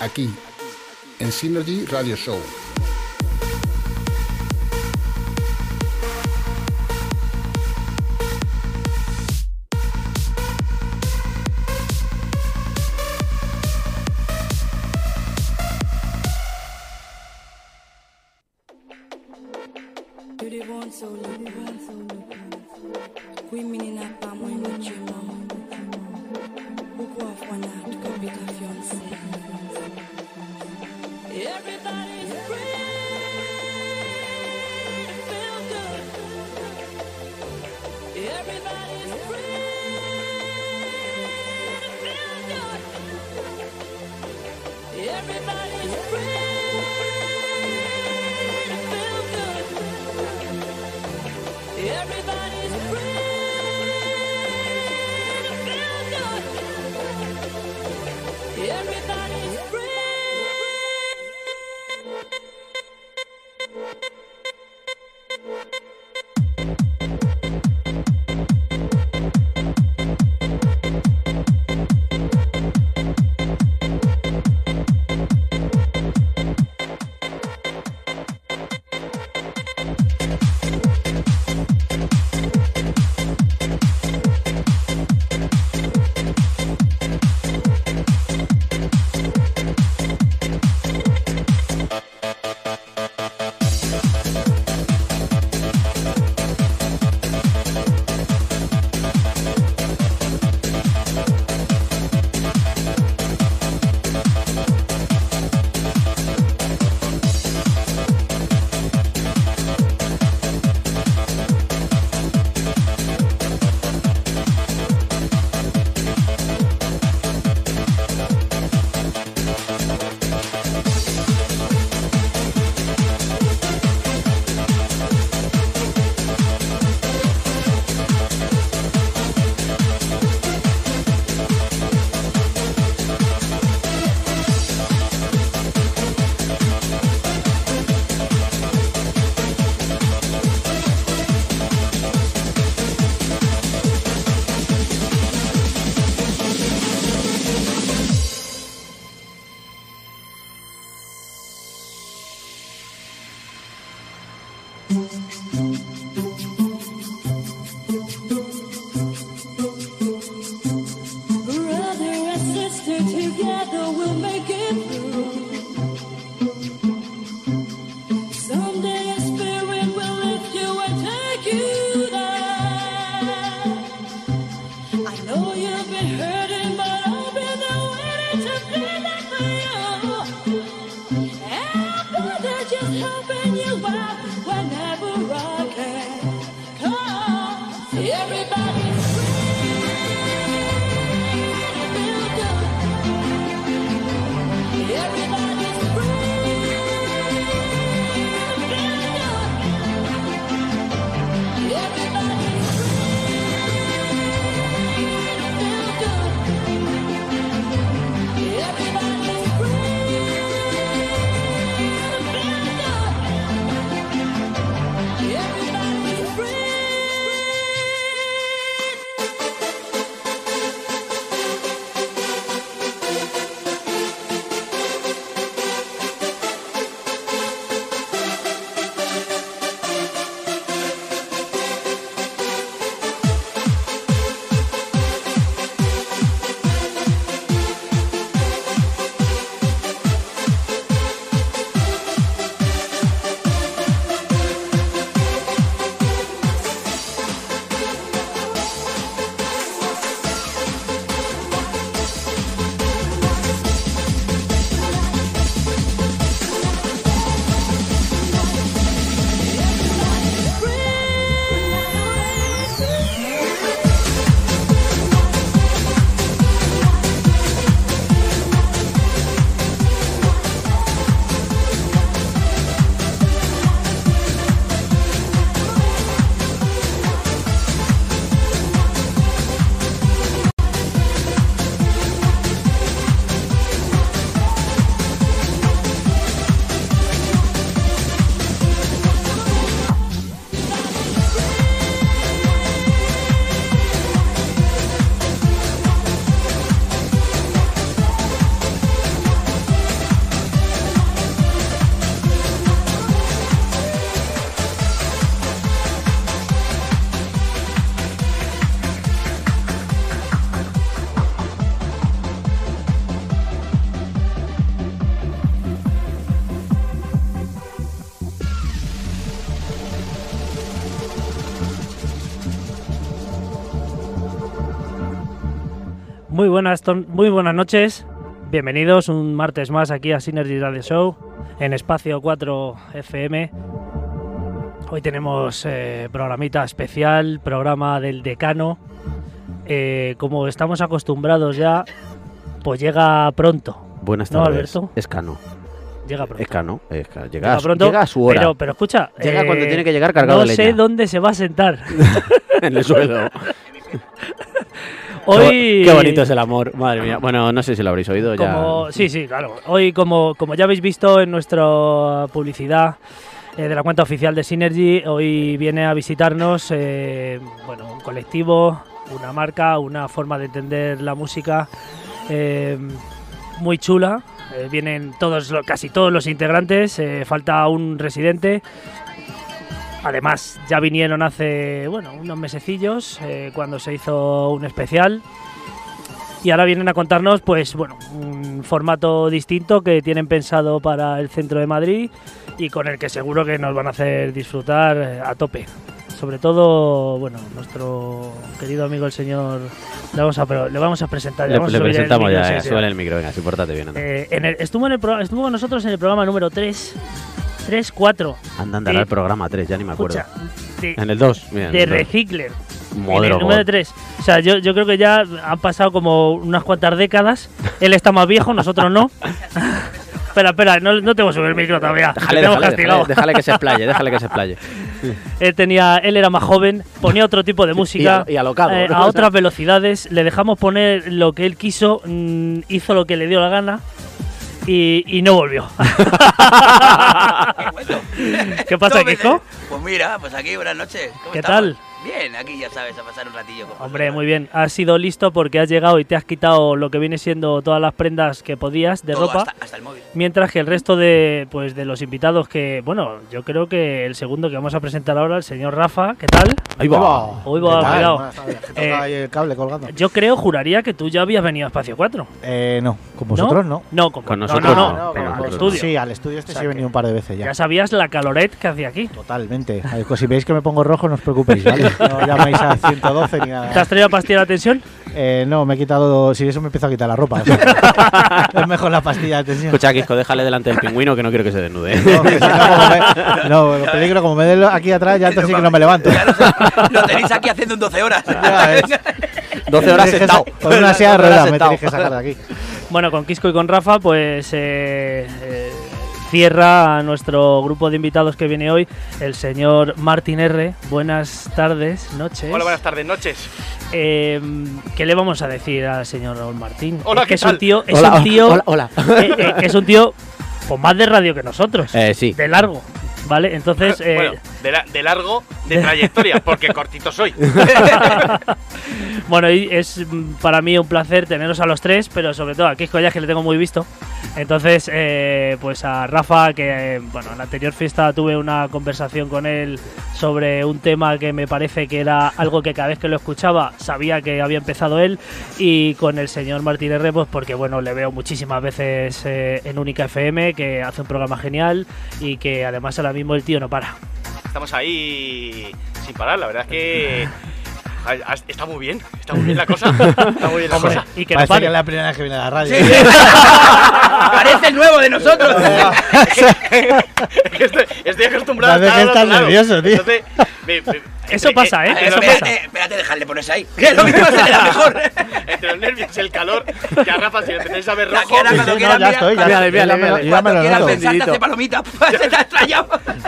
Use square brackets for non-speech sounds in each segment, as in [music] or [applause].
Aquí, en Synergy Radio Show. You've been hurting, but I've been waiting to be there for you. Buenas, muy buenas noches. Bienvenidos un martes más aquí a Synergy Radio Show en Espacio 4 FM. Hoy tenemos eh, programita especial, programa del decano. Eh, como estamos acostumbrados ya, pues llega pronto. Buenas No, tardes. Alberto. Es Cano. Llega pronto. Es Cano. es Cano. Llega, Llega a su- pronto, llega a su hora. Pero, pero escucha, Llega eh, cuando tiene que llegar cargado no de sé dónde se va a sentar. [laughs] en el suelo. [laughs] Hoy, Qué bonito es el amor. Madre mía. Bueno, no sé si lo habréis oído ya. Como, sí, sí, claro. Hoy, como, como ya habéis visto en nuestra publicidad eh, de la cuenta oficial de Synergy, hoy viene a visitarnos eh, bueno, un colectivo, una marca, una forma de entender la música eh, muy chula. Eh, vienen todos, casi todos los integrantes, eh, falta un residente. Además, ya vinieron hace bueno, unos mesecillos eh, cuando se hizo un especial y ahora vienen a contarnos pues bueno un formato distinto que tienen pensado para el centro de Madrid y con el que seguro que nos van a hacer disfrutar eh, a tope sobre todo bueno nuestro querido amigo el señor le vamos a pero le vamos a presentar Le, vamos a le subir el presentamos micro, ya. sí, eh, sí. El micro. Venga, sí, pórtate bien. Eh, en el- estuvo en el estuvo con nosotros en el programa número 3 3 4 anda, andará el programa 3, ya ni me acuerdo. escucha de, En el 2. Mira, de el. Recicler en el número God. 3. O sea, yo, yo creo que ya han pasado como unas cuantas décadas. Él está más viejo, nosotros no. [laughs] espera, espera, no, no tengo que subir el micro todavía. Déjale, déjale, castigado. déjale, déjale que se explaye, [laughs] déjale que se explaye. Él, tenía, él era más joven, ponía otro tipo de música. Y, y alocado. eh, a [laughs] otras velocidades, le dejamos poner lo que él quiso, mm, hizo lo que le dio la gana y, y no volvió. [laughs] ¿Qué pasa. Kiko? Pues mira, pues aquí, buenas noches. ¿Cómo ¿Qué estamos? tal? Bien, aquí ya sabes, a pasar un ratillo. con Hombre, muy bien. Has sido listo porque has llegado y te has quitado lo que viene siendo todas las prendas que podías de Todo, ropa. Hasta, hasta el móvil. Mientras que el resto de, pues, de los invitados que, bueno, yo creo que el segundo que vamos a presentar ahora, el señor Rafa, ¿qué tal? Ahí va. Hoy va, cuidado. Eh, ahí el cable colgando. Yo creo, juraría que tú ya habías venido a Espacio 4. Eh, no, con vosotros no. No, con, Con no, nosotros no, no, no, pero al el estudio. Sí, al estudio este O sea sí he venido un par de veces ya. Ya sabías la caloret que hacía aquí. Totalmente. Pues si veis que me pongo rojo, no os preocupéis, ¿vale? [laughs] No llaméis a 112 ni ¿Te has traído pastilla de tensión? Eh, no, me he quitado. Si eso me empiezo a quitar la ropa. o sea, [laughs] es mejor la pastilla de tensión. Escucha, Kiko, déjale delante del pingüino que no quiero que se desnude. ¿eh? No, que si no, como [laughs] me- no, lo peligro, como me den aquí atrás, ya entonces sí que no me levanto. Ya lo, sé, lo tenéis aquí haciendo en 12 horas. Ya [laughs] ves. 12 horas Me diriges sentado. a- Con una silla de 12 horas ruedas me tienes que sacar de aquí. Bueno, con Quisco y con Rafa, pues eh, eh, cierra a nuestro grupo de invitados que viene hoy el señor Martín R. Buenas tardes, noches. Hola, buenas tardes, noches. Eh, ¿Qué le vamos a decir al señor Raúl Martín? Hola, es que ¿qué es un tío, es Hola, un tío, hola, hola. eh, eh, es un tío con más de radio que nosotros, [laughs] Eh, sí. de largo, ¿vale? Entonces, eh, bueno, de, la- de largo, de trayectoria, [laughs] porque cortito soy. [laughs] Bueno, y es mm, para mí un placer teneros a los tres, pero sobre todo a Quisco ya que le tengo muy visto. Entonces, eh, pues a Rafa, que eh, bueno, en la anterior fiesta tuve una conversación con él sobre un tema que me parece que era algo que cada vez que lo escuchaba sabía que había empezado él. Y con el señor Martín R, pues porque bueno, le veo muchísimas veces eh, en Única FM, que hace un programa genial y que además ahora mismo el tío no para. Estamos ahí sin parar, la verdad es que. [laughs] Está muy bien, está muy bien la cosa. Está muy bien la Hombre, cosa. y que no Parece pare. que es la primera vez que viene a la radio. [laughs] Parece el nuevo de nosotros. [laughs] Es que estoy, estoy acostumbrado a estar estás lado. nervioso, tío. Entonces, me- me- Eso entre- pasa, ¿eh? entre Eso pasa. nervios- espérate, espérate, dejarle ponerse ahí. [laughs] Que lo mismo será mejor. [laughs] Entre los nervios y el calor, que a Rafa, si le empezáis a ver rojo, ahora Sí, sí, no, ya estoy, ya cuando estoy, quieras- ya me lo- noto. pensar, te hace palomita. [laughs] Se te ha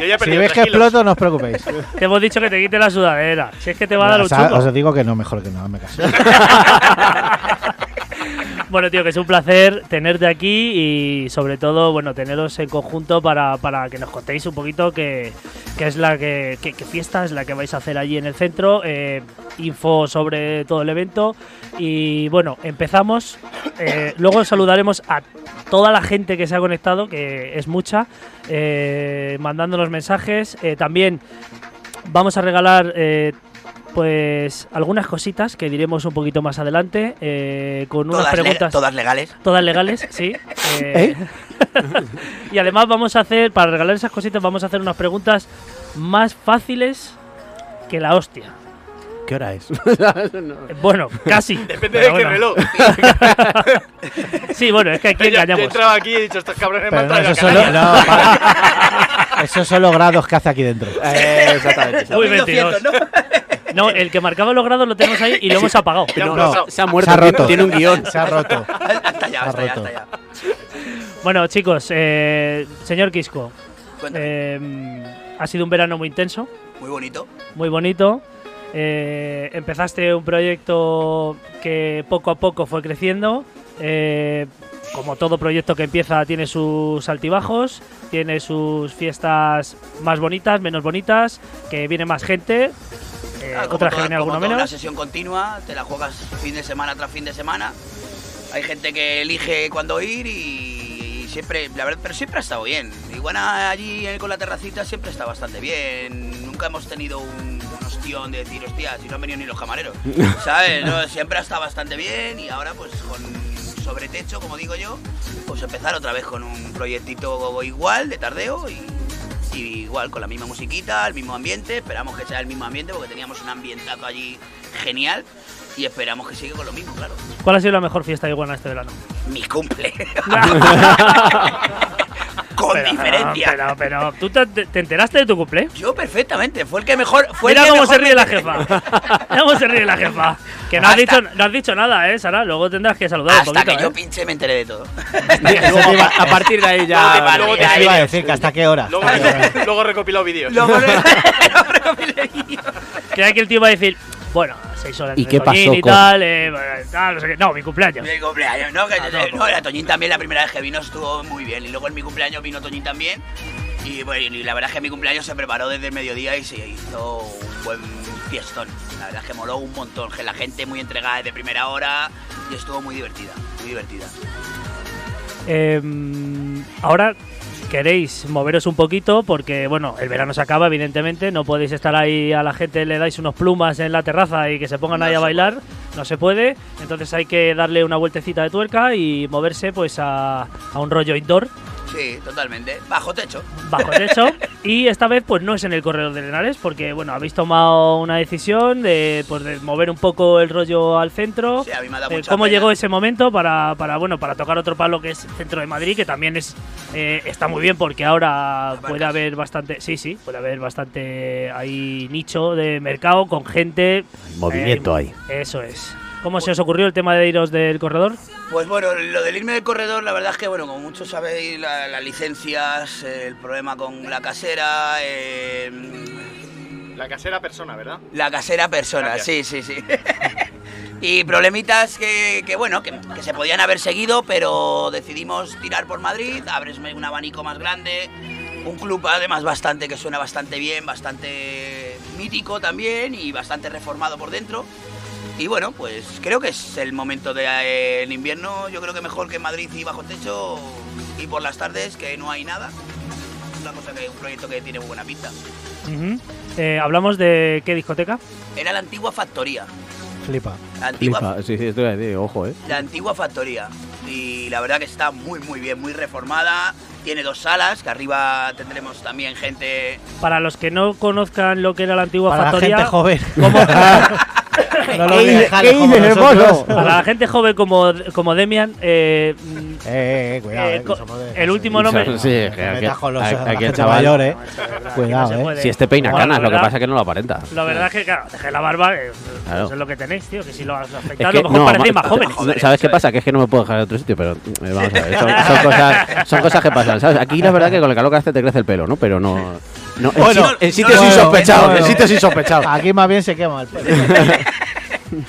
he Si veis que exploto, no os preocupéis. Te hemos dicho que te quite la sudadera. Si es que te va a dar un chungo. os digo que no, mejor que no, me caso. Bueno, tío, que es un placer tenerte aquí y sobre todo, bueno, teneros en conjunto para, para que nos contéis un poquito qué, qué es la que, qué, qué fiesta es la que vais a hacer allí en el centro, eh, info sobre todo el evento y bueno, empezamos. Eh, luego saludaremos a toda la gente que se ha conectado, que es mucha, eh, mandándonos mensajes. También vamos a regalar pues algunas cositas que diremos un poquito más adelante eh, con unas Todas, le- preguntas todas legales. todas legales, sí. [laughs] Eh, [laughs] y además vamos a hacer, para regalar esas cositas, vamos a hacer unas preguntas más fáciles que la hostia. ¿Qué hora es? [laughs] Bueno, casi. Depende de qué bueno. reloj. Sí, bueno, es que aquí Yo, yo engañamos. entraba aquí y he dicho, estos cabrones me han no, traído eso solo, Canarias". no, esos son los grados que hace aquí dentro. Eh, exactamente. Uy, 1200, 22. ¿no? No, el que marcaba los grados lo tenemos ahí y lo hemos apagado. No, no, se ha muerto, Se ha tiene- roto. Tiene un guion. Se ha roto. [laughs] Hasta ya, hasta ya, roto. hasta ya. Bueno, chicos, eh, señor Quisco, eh, ha sido un verano muy intenso, Muy bonito. muy bonito. Eh, empezaste un proyecto que poco a poco fue creciendo. eh, como todo proyecto que empieza, tiene sus altibajos, tiene sus fiestas más bonitas, menos bonitas, que viene más gente, eh, Ah, otras que alguno Una sesión continua, te la juegas fin de semana tras fin de semana. Hay gente que elige cuándo ir y, y siempre, la verdad, pero siempre ha estado bien. Iguana allí con la terracita siempre está bastante bien. Nunca hemos tenido un, un ostión de decir, hostia, si no han venido ni los camareros. [laughs] ¿Sabes? No, siempre ha estado bastante bien y ahora pues con sobretecho, como digo yo, pues empezar otra vez con un proyectito igual de tardeo y, y igual con la misma musiquita, el mismo ambiente. Esperamos que sea el mismo ambiente porque teníamos un ambientazo allí genial y esperamos que siga con lo mismo, claro. ¿Cuál ha sido la mejor fiesta de Iguana este verano? Mi cumple. [laughs] [laughs] con Pero, diferencia. Pero, pero, ¿tú te, te enteraste de tu cumple? Yo perfectamente, fue el que mejor. Fue Mira el que cómo mejor se ríe la jefa. [laughs] Mira cómo se ríe la jefa. Que no has, Hasta- dicho, no has dicho nada, ¿eh, Sara? Luego tendrás que saludar un Hasta poquito, que yo ¿eh? pinche me enteré de todo. [laughs] Luego, a partir de ahí Luego te ya. luego te iba a decir que hasta qué hora. Luego, [laughs] luego he recopilado vídeos. Lo recopilé yo. Creía que el tío iba a decir, bueno, seis horas ¿Y de qué pasó y con- tal, eh, tal, no sé qué. No, mi cumpleaños. Mi cumpleaños, ¿no? Que, Ah, no, no, era Toñín también, la primera vez que vino estuvo muy bien. Y luego en mi cumpleaños vino Toñín también. Y, bueno, y la verdad es que mi cumpleaños se preparó desde el mediodía y se hizo un buen fiestón. La verdad es que moló un montón. que La gente muy entregada desde primera hora y estuvo muy divertida, muy divertida. Eh, ahora queréis moveros un poquito porque, bueno, el verano se acaba, evidentemente. No podéis estar ahí a la gente, le dais unos plumas en la terraza y que se pongan No ahí a bailar. No se puede. Entonces hay que darle una vueltecita de tuerca y moverse pues a, a un rollo indoor, Sí, totalmente. Bajo techo. bajo techo. y esta vez pues no es en el corredor de Lenares porque, bueno, habéis tomado una decisión de, pues, de mover un poco el rollo al centro. Sí, a mí me ha dado Eh, mucha ¿Cómo pena. llegó ese momento para, para, bueno, para tocar otro palo que es centro de Madrid, que también es eh, está muy bien porque ahora Abarcas. puede haber bastante, sí, sí, puede haber bastante ahí nicho de mercado con gente. Movimiento eh, ahí. Eso es. ¿Cómo se os ocurrió el tema de iros del corredor? Pues bueno, lo del irme del corredor, la verdad es que, bueno, como muchos sabéis, la- las licencias, el problema con la casera, eh, La casera persona, ¿verdad? la casera persona, Gracias. sí, sí, sí. [laughs] y problemitas que, que, bueno, que, que se podían haber seguido, pero decidimos tirar por Madrid, abres un abanico más grande, un club además bastante que suena bastante bien, bastante mítico también y bastante reformado por dentro. Y bueno, pues creo que es el momento del invierno, yo creo que mejor que en Madrid y bajo techo y por las tardes que no hay nada. Una cosa que un proyecto que tiene muy buena pinta. Ujú. Eh, Hablamos de qué discoteca. Era la antigua factoría. Flipa. La antigua, Flipa. Sí, sí, esto iba a decir, ojo, eh. la antigua factoría. Y la verdad que está muy muy bien, muy reformada. Tiene dos salas, que arriba tendremos también gente. Para los que no conozcan lo que era la antigua Para la factoría, gente joven. ¿cómo- [laughs] no lo ¿Qué dices- qué dices, para la gente joven como, como Demian, eh, mm, Eh, eh, cuidado, Eh, eh, de- el último nombre- Sí, que aquí- aquí- el chaval- mayor, eh. Cuidado, eh. Si este peina canas, lo que pasa es que no lo aparenta. La verdad es que, claro, dejé la barba, eh, Claro. eso es lo que tenéis, tío, que si lo has que, a lo mejor no, parecéis más jóvenes. [laughs] ¿Sabes qué pasa? Que es que no me puedo dejar en otro sitio, pero eh, vamos a ver. Son, son [laughs] cosas, son cosas que pasan, ¿sabes? Aquí la verdad que con el calor que hace te crece el pelo, ¿no? Pero no. no en, Bueno, en sitios insospechados, en sitios insospechados. Aquí más bien se quema el pelo. [laughs]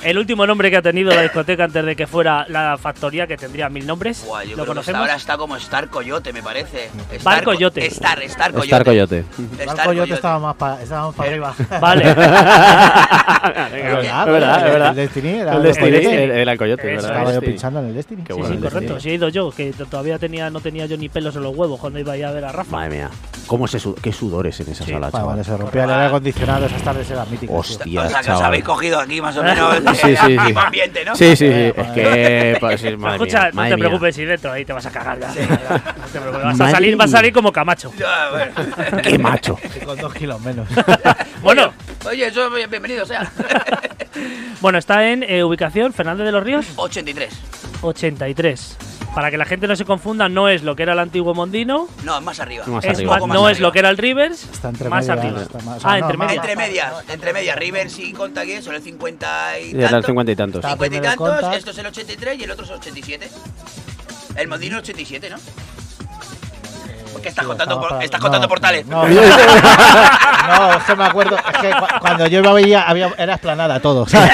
El último nombre que ha tenido la discoteca antes de que fuera la factoría, que tendría mil nombres, Buah, yo ¿lo creo que ahora está como Star Coyote, me parece. Star Co- Coyote. Star, Star Coyote. Star Coyote. Star Coyote. estaba más para estaba más para arriba. [laughs] Vale. [laughs] Es verdad, es verdad. El Destiny era El de Destiny, Coyote. el, ¿verdad? Estaba yo pinchando en el Destiny. Qué Sí, bueno, sí, el correcto. Sí, he ido yo, que todavía tenía, no tenía yo ni pelos en los huevos cuando iba a ir a ver a Rafa. Madre mía. ¿Cómo se sud- ¿Qué sudores en esa Sí. sala, chaval? se rompía el aire acondicionado, esas tardes eran míticas. Hostia, O sea, que os habéis cogido aquí más o menos Sí, sí, sí. ambiente, ¿no? Sí, sí, sí. Es que. Pues, sí, madre Escucha, mía, no madre te mía. preocupes si dentro ahí te vas a cagar ya. No te preocupes, vas a salir, vas a salir como Camacho. Ya, [laughs] bueno. Qué macho. Con dos kilos menos. [laughs] Bueno, Oye, eso bienvenido sea. [laughs] Bueno, está en eh, ubicación Fernández de los Ríos 83. 83. Para que la gente no se confunda, no es lo que era el antiguo Mondino, No, es más arriba. Más es arriba. más- más no es arriba. lo que era el Rivers, Está entre más medias, arriba. está más- ah, no, entre medias. Entre medias, entre medias. River sí conta que son el 50 y Y era el tanto. 50 y tantos. Está 50 y tantos, esto es el 83 y el otro es el 87. El Mondino 87, ¿no? Porque estás Sí, contando, por- para- estás no, contando portales. No, [laughs] no, no, es que me acuerdo. Es que cu- cuando yo iba veía, había, era esplanada todo. ¿sabes?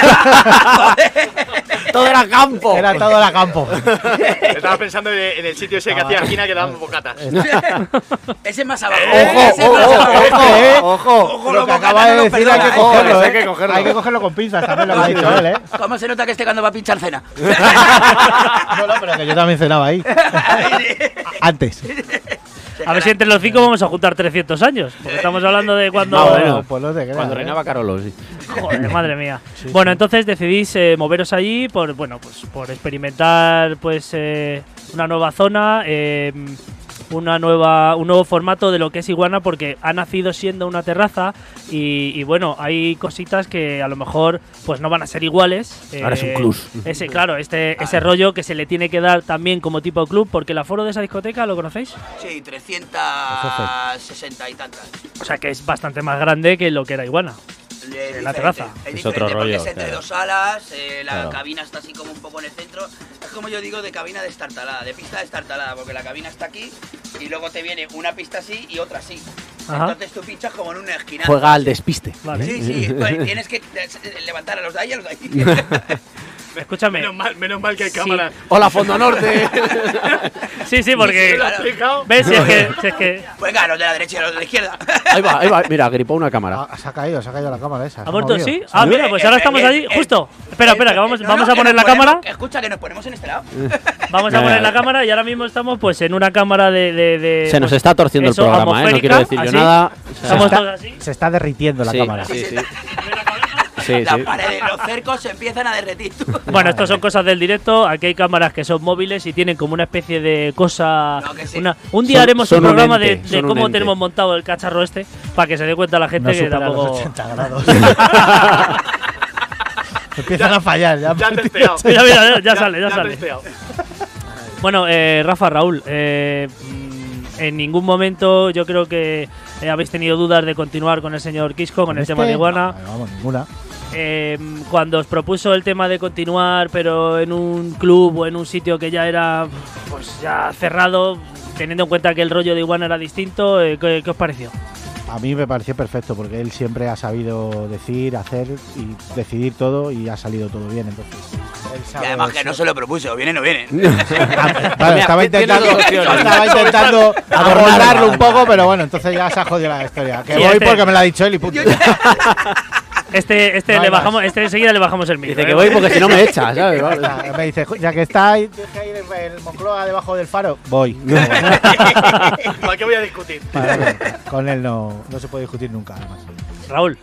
Todo era campo. Era todo a campo. Estaba pensando en en el sitio ese que hacía esquina que daban bocatas. Ese es más abajo. Ojo, ese es ojo, más abajo. ojo, eh. Ojo. Ojo, Lo que acaba de decir hay que ¿eh? cogerlo, Ojo, ¿eh? hay que cogerlo. Hay que cogerlo con pinzas, también lo que ha dicho él, ¿eh? ¿Cómo se nota que este cuando va a pinchar cena? [laughs] No, no, pero que yo también cenaba ahí. [laughs] Antes. A ver si entre los cinco vamos a juntar 300 años. Porque estamos hablando de cuando. Más o menos. pues no te creas, Cuando ¿eh? reinaba Carolo, sí. Joder, [laughs] madre mía. bueno, entonces decidís eh, moveros allí por, bueno, pues por experimentar pues eh, una nueva zona, eh, una nueva, un nuevo formato de lo que es Iguana, porque ha nacido siendo una terraza y, y, bueno, hay cositas que a lo mejor pues no van a ser iguales. Ahora es un Eh, club. Ese, claro, este, ese rollo que se le tiene que dar también como tipo club, porque el aforo de esa discoteca, ¿lo conocéis? Sí, 360 y tantas. O sea que es bastante más grande que lo que era Iguana. Es la diferente, terraza. Es, Es otro diferente porque rollo, es entre claro. dos salas, eh, la Claro. cabina está así como un poco en el centro. Es como yo digo de cabina destartalada, de pista destartalada, porque la cabina está aquí y luego te viene una pista así y otra así. Ajá. Entonces tú pinchas como en una esquina. Juega al despiste. Vale. Sí, sí, [laughs] pues tienes que eh, levantar a los de ahí y a los de ahí. [laughs] [laughs] Escúchame. Menos mal, menos mal que hay Sí. cámaras. Hola, Fondo Norte. [laughs] Sí, sí, porque. ¿Lo? ¿Ves? Si es que, [laughs] si es que Pues claro, los de la derecha y los de la izquierda. [laughs] ahí va, ahí va. Mira, gripó una cámara. Ah, se ha caído, se ha caído la cámara esa. ¿Ha muerto? ¿Sí? Ah, mira, pues ahora estamos allí, justo. Espera, espera, que vamos, No, vamos no, a poner la ponemos- cámara. Escucha, que nos ponemos en este lado. Vamos a poner la cámara y ahora mismo estamos pues en una cámara de. de- de, Se nos pues, está torciendo el programa, ¿eh? No quiero decir yo nada. Estamos está- todos así. Se está derritiendo la Sí, cámara. sí, sí. Sí, Las sí. paredes, los cercos se empiezan a derretir. [laughs] Bueno, estas son cosas del directo. Aquí hay cámaras que son móviles y tienen como una especie de cosa. No, que sí. una- un día Son- haremos son un programa de, ente, cómo tenemos montado el cacharro este para que se dé cuenta la gente No que supera los tampoco. 80 [laughs] grados. [laughs] Empiezan a fallar ya. Ya testeado. Mira, mira, ya sale, ya sale. Bueno, eh, Rafa, Raúl, eh, mm, en ningún momento yo creo que eh, habéis tenido dudas de continuar con el señor Quisco, con el Este, tema de Iguana. no, vamos, ninguna. Eh, cuando os propuso el tema de continuar, pero en un club o en un sitio que ya era pues ya cerrado, teniendo en cuenta que el rollo de Iguana era distinto, eh, ¿qué, qué os pareció? A mí me pareció perfecto porque él siempre ha sabido decir, hacer y decidir todo y ha salido todo bien. Entonces, él Y sabe además que no se lo propuso, vienen o vienen. [laughs] Vale, estaba intentando, [laughs] estaba intentando [laughs] adornarlo un poco, pero bueno, entonces ya se ha jodido la historia. Que Sí, voy este- porque me lo ha dicho él y punto. Este, este No le más. bajamos, este enseguida le bajamos el micro. Dice ¿eh? que voy porque si no me echa, ¿sabes? [laughs] Vale. Me dice, "Jo, ya que está ahí, deja ir el, Moncloa debajo del faro, voy. [laughs] ¿Para qué voy a discutir? Vale. Con él no, no se puede discutir nunca, además. Raúl,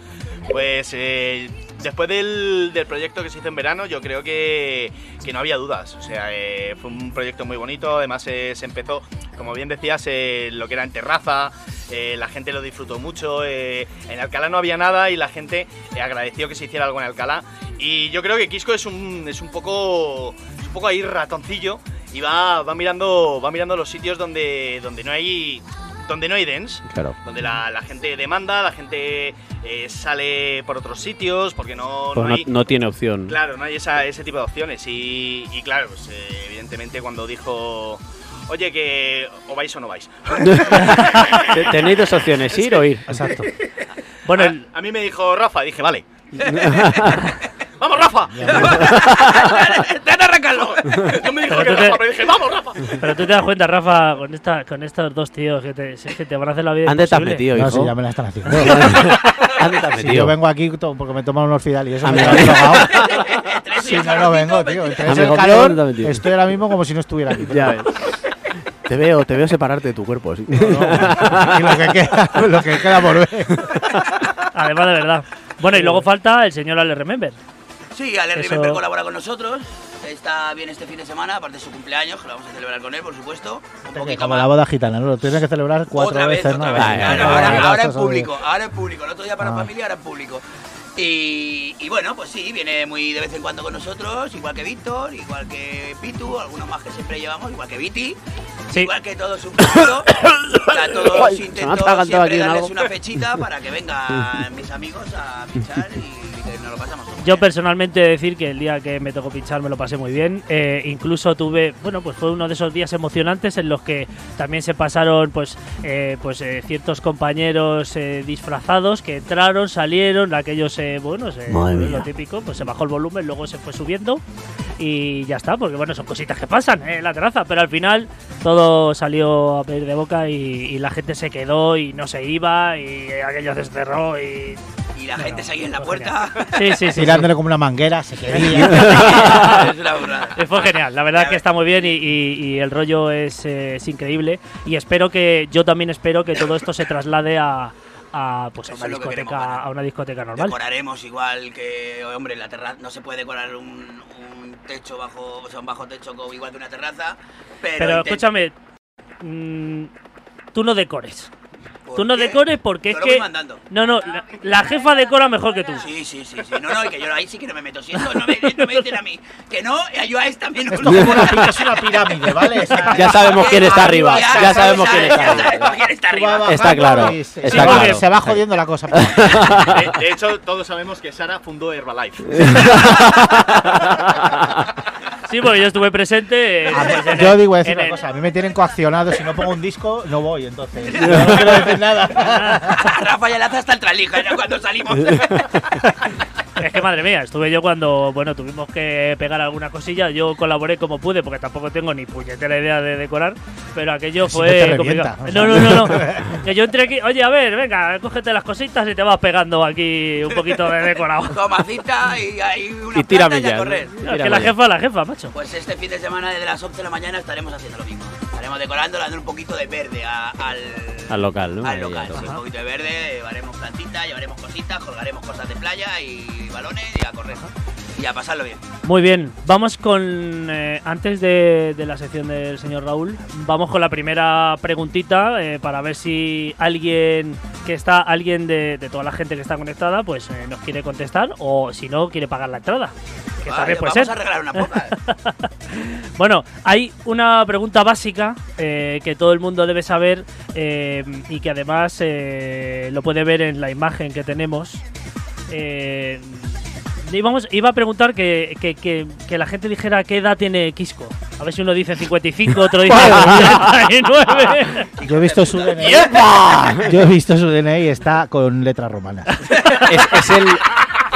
Pues eh, después del, del proyecto que se hizo en verano, yo creo que, que no había dudas. O sea, eh, fue un proyecto muy bonito. Además, se empezó, como bien decías, eh, lo que era en terraza. eh, la gente lo disfrutó mucho. en Alcalá no había nada y la gente agradeció que se hiciera algo en Alcalá. Y yo creo que Quisco es un, es un poco un poco ahí ratoncillo y va, va mirando va mirando los sitios donde, donde no hay donde no hay dance Claro. donde la, la gente demanda, la gente eh, sale por otros sitios, porque no, Pues no no, hay... no tiene opción. Claro, no hay esa- ese tipo de opciones. Y, y claro, pues, eh, evidentemente cuando dijo, oye, que o vais o no vais. [laughs] Te- Tenéis dos opciones, [laughs] ir o ir. Exacto. [laughs] bueno, a, el- a mí me dijo Rafa, dije, vale. ¡Vamos, Rafa! ¡Trata de arrancarlo! No me dijo Pero que tú te- Rafa, pero dije, ¡vamos, Rafa! pero tú te das cuenta, Rafa, con, esta, con estos dos tíos que te, si es que te van a hacer la vida ¿Dónde te has metido, No, hijo? sí, ya me la están haciendo. [laughs] ¿Dónde te has Si yo vengo aquí porque me he tomado un orfidal y eso A me mí- he drogado. Si no, no vengo, tío. mí conmigo calor, no estoy ahora mismo como si no estuviera aquí. Ya ves. Te veo, te veo separarte de tu cuerpo, sí. Y lo que queda, lo que queda por ver. Además, de verdad. Bueno, y luego falta el señor Ale Remember. Sí, Ale Eso- colabora con nosotros. Está bien este fin de semana, aparte de su cumpleaños, que lo vamos a celebrar con él, por supuesto. Un poquito Como más. la boda gitana, ¿no? Lo tienes que celebrar cuatro otra vez, veces, ¿no? otra vez. Claro, ahora, ahora en público, ahora en público. El otro día para Ah. familia, ahora en público. Y, y bueno, pues sí, viene muy de vez en cuando con nosotros, igual que Víctor, igual que Pitu, algunos más que siempre llevamos, igual que Viti, Sí. igual que todos un poquito. a [coughs] todos intento siempre darles algo. una fechita para que vengan mis amigos a pinchar y lo pasamos todos Yo bien. personalmente he de decir que el día que me tocó pinchar me lo pasé muy bien. Eh, incluso tuve, bueno, pues fue uno de esos días emocionantes en los que también se pasaron, pues, eh, pues eh, ciertos compañeros eh, disfrazados que entraron, salieron, aquellos, eh, bueno, se- lo típico, pues se bajó el volumen, luego se fue subiendo y ya está, porque bueno, son cositas que pasan eh, en la terraza, pero al final todo salió a pedir de boca y, y la gente se quedó y no se iba y aquello se cerró y Y la gente no, seguía en la fue puerta. sí, sí, sí. Tirándole como una manguera, se quería. [laughs] Eh, Fue genial, la verdad es que está muy bien y, y- y el rollo es, eh, es increíble y espero que yo también espero que todo esto se traslade a, a, pues a una que queremos, discoteca Juan. a una discoteca normal. Decoraremos igual que, hombre, en la terraza no se puede decorar un, un techo bajo, o sea, un bajo techo igual que una terraza, pero, escúchame, mm, tú no decores. ¿Por Tú no qué? decores porque Yo es lo voy que mandando. no, no, la, la jefa decora mejor que tú. Sí, sí, sí, sí. No, no, y que yo ahí sí que no me meto. Si esto no me, no me dicen a mí que no, yo a esta también no Esto es una, pi- es una pirámide, ¿vale? [laughs] Ya sabemos quién está arriba. Ya, sabemos quién está arriba. está claro, se- está va- claro. Se va jodiendo la cosa. [laughs] De, de hecho, todos sabemos que Sara fundó Herbalife. [laughs] Sí, porque yo estuve presente. pues, en Yo el- digo decir una el- cosa, a mí me tienen coaccionado, si no pongo un disco, no voy, entonces. Yo no quiero decir nada. [laughs] Rafa ya lanza hasta el tralija ya cuando salimos. Es que madre mía, estuve yo cuando, bueno, tuvimos que pegar alguna cosilla. Yo colaboré como pude, porque tampoco tengo ni puñetera idea de decorar. Pero aquello Si no fue revienta, complicado. o sea. No, no, no, no. [laughs] Que yo entré aquí, oye, a ver, venga, cógete las cositas y te vas pegando aquí un poquito de decorado. [laughs] Tomacita y ahí una Y tírame planta y a ya. correr. ¿no? Es que la ya. jefa, la jefa, macho. Pues este fin de semana desde las 11 de la mañana estaremos haciendo lo mismo. Estaremos decorando, dando un poquito de verde a- al, Al local, ¿no? al local. sí, un poquito de verde, llevaremos plantitas, llevaremos cositas, colgaremos cosas de playa y balones y a correr. Y a pasarlo bien. Muy bien, vamos con. eh, antes de, de la sección del señor Raúl, vamos con la primera preguntita eh, para ver si alguien que está, alguien de, de toda la gente que está conectada, pues eh, nos quiere contestar o si no, quiere pagar la entrada. Que Vale, también puede vamos ser. a regalar una poca. [laughs] Bueno, hay una pregunta básica que todo el mundo debe saber y que además lo puede ver en la imagen que tenemos. Eh, íbamos- iba a preguntar que, que- que- que la gente dijera qué edad tiene Quisco. A ver si uno dice 55, otro dice [laughs] 89. Yo he visto su DNI. Yo he visto su DNI y está con letras romanas. Es, es el,